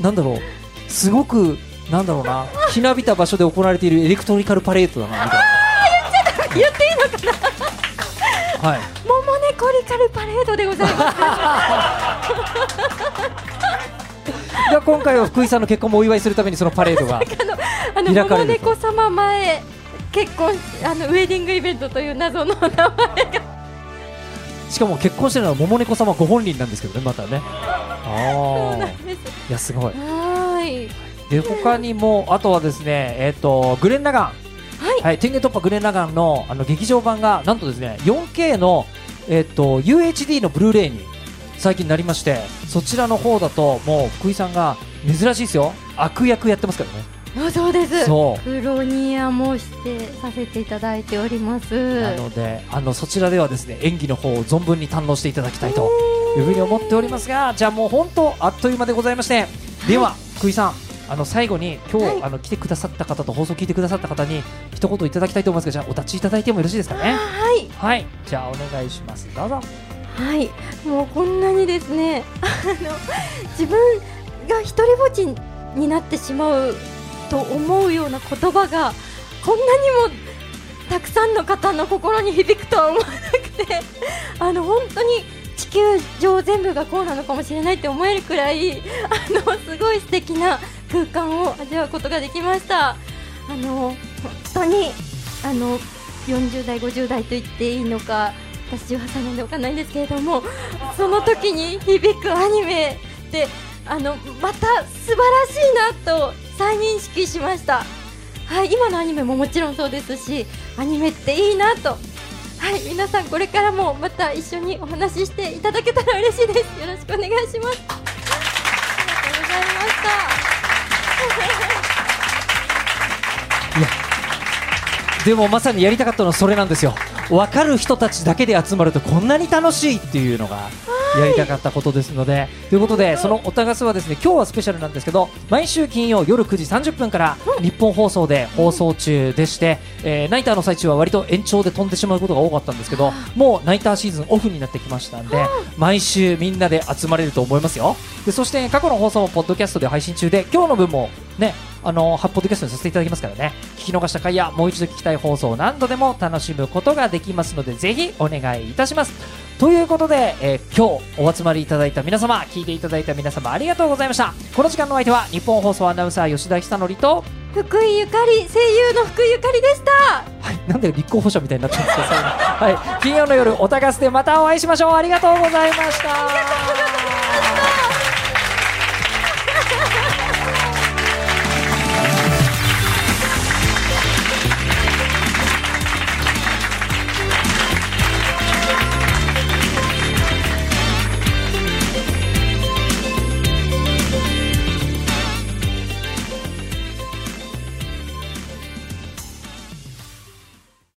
[SPEAKER 3] なんだろう。すごくなんだろうな。ひなびた場所で行われているエレクトリカルパレードだなみたい
[SPEAKER 4] 言っていいのかな
[SPEAKER 3] なはい。
[SPEAKER 4] 桃猫リカルパレードでございます。[laughs]
[SPEAKER 3] では今回は福井さんの結婚もお祝いするためにそのパレードが [laughs]
[SPEAKER 4] あの
[SPEAKER 3] 開かれると。
[SPEAKER 4] 桃猫様前結婚あのウェディングイベントという謎の名前が
[SPEAKER 3] しかも結婚してるのは桃猫様ご本人なんですけどねまたね。ああいやすごい。
[SPEAKER 4] はーい。
[SPEAKER 3] で他にもあとはですねえっ、とグレン・ラガン。
[SPEAKER 4] はい。
[SPEAKER 3] はい、天元突破グレン・ラガンのあの劇場版がなんとですね 4K の、えっと UHD のブルーレイに最近なりましてそちらの方だともう福井さんが珍しいですよ。悪役やってますからね。
[SPEAKER 4] あそうです。
[SPEAKER 3] そう。
[SPEAKER 4] プロニアもしてさせていただいております。
[SPEAKER 3] なのであのそちらではですね演技の方を存分に堪能していただきたいというふうに思っておりますがじゃあもう本当あっという間でございまして。では福井さんあの最後に今日、
[SPEAKER 4] はい。
[SPEAKER 3] あの来てくださった方と放送聞いてくださった方に一言いただきたいと思いますがじゃあお立ちいただいてもよろしいですかね？
[SPEAKER 4] はい。
[SPEAKER 3] はい。じゃあお願いします。どうぞ。
[SPEAKER 4] はい。もうこんなにですねあの自分が一人ぼっちになってしまうと思うような言葉がこんなにもたくさんの方の心に響くとは思わなくて [laughs] あの本当に地球上全部がこうなのかもしれないって思えるくらい [laughs] あのすごい素敵な空間を味わうことができました。あの本当にあの40代、50代と言っていいのか私18歳なんでわかんないんですけれどもその時に響くアニメであのまた素晴らしいなと再認識しました。はい、今のアニメももちろんそうですしアニメっていいなと。はい皆さんこれからもまた一緒にお話ししていただけたら嬉しいです。よろしくお願いします。ありがとうございました。
[SPEAKER 3] いやでもまさにやりたかったのはそれなんですよ。分かる人たちだけで集まるとこんなに楽しいっていうのがやりたかったことですのでということでそのおたがすはですね今日はスペシャルなんですけど毎週金曜夜9時30分から日本放送で放送中でして、えーナイターの最中は割と延長で飛んでしまうことが多かったんですけどもうナイターシーズンオフになってきましたんで毎週みんなで集まれると思いますよ。でそして過去の放送もポッドキャストで配信中で今日の分もねあのハッポッドキャストにさせていただきますからね。聞き逃した回やもう一度聞きたい放送を何度でも楽しむことができますのでぜひお願いいたします。ということで、えー今日お集まりいただいた皆様聞いていただいた皆様ありがとうございました。この時間のお相手は日本放送アナウンサー吉田久典と
[SPEAKER 4] す福井ゆかり声優の福井ゆかりでした。
[SPEAKER 3] はいなんで立候補者みたいになってるんですかはい金曜の夜おたがすでまたお会いしましょう。ありがとうございました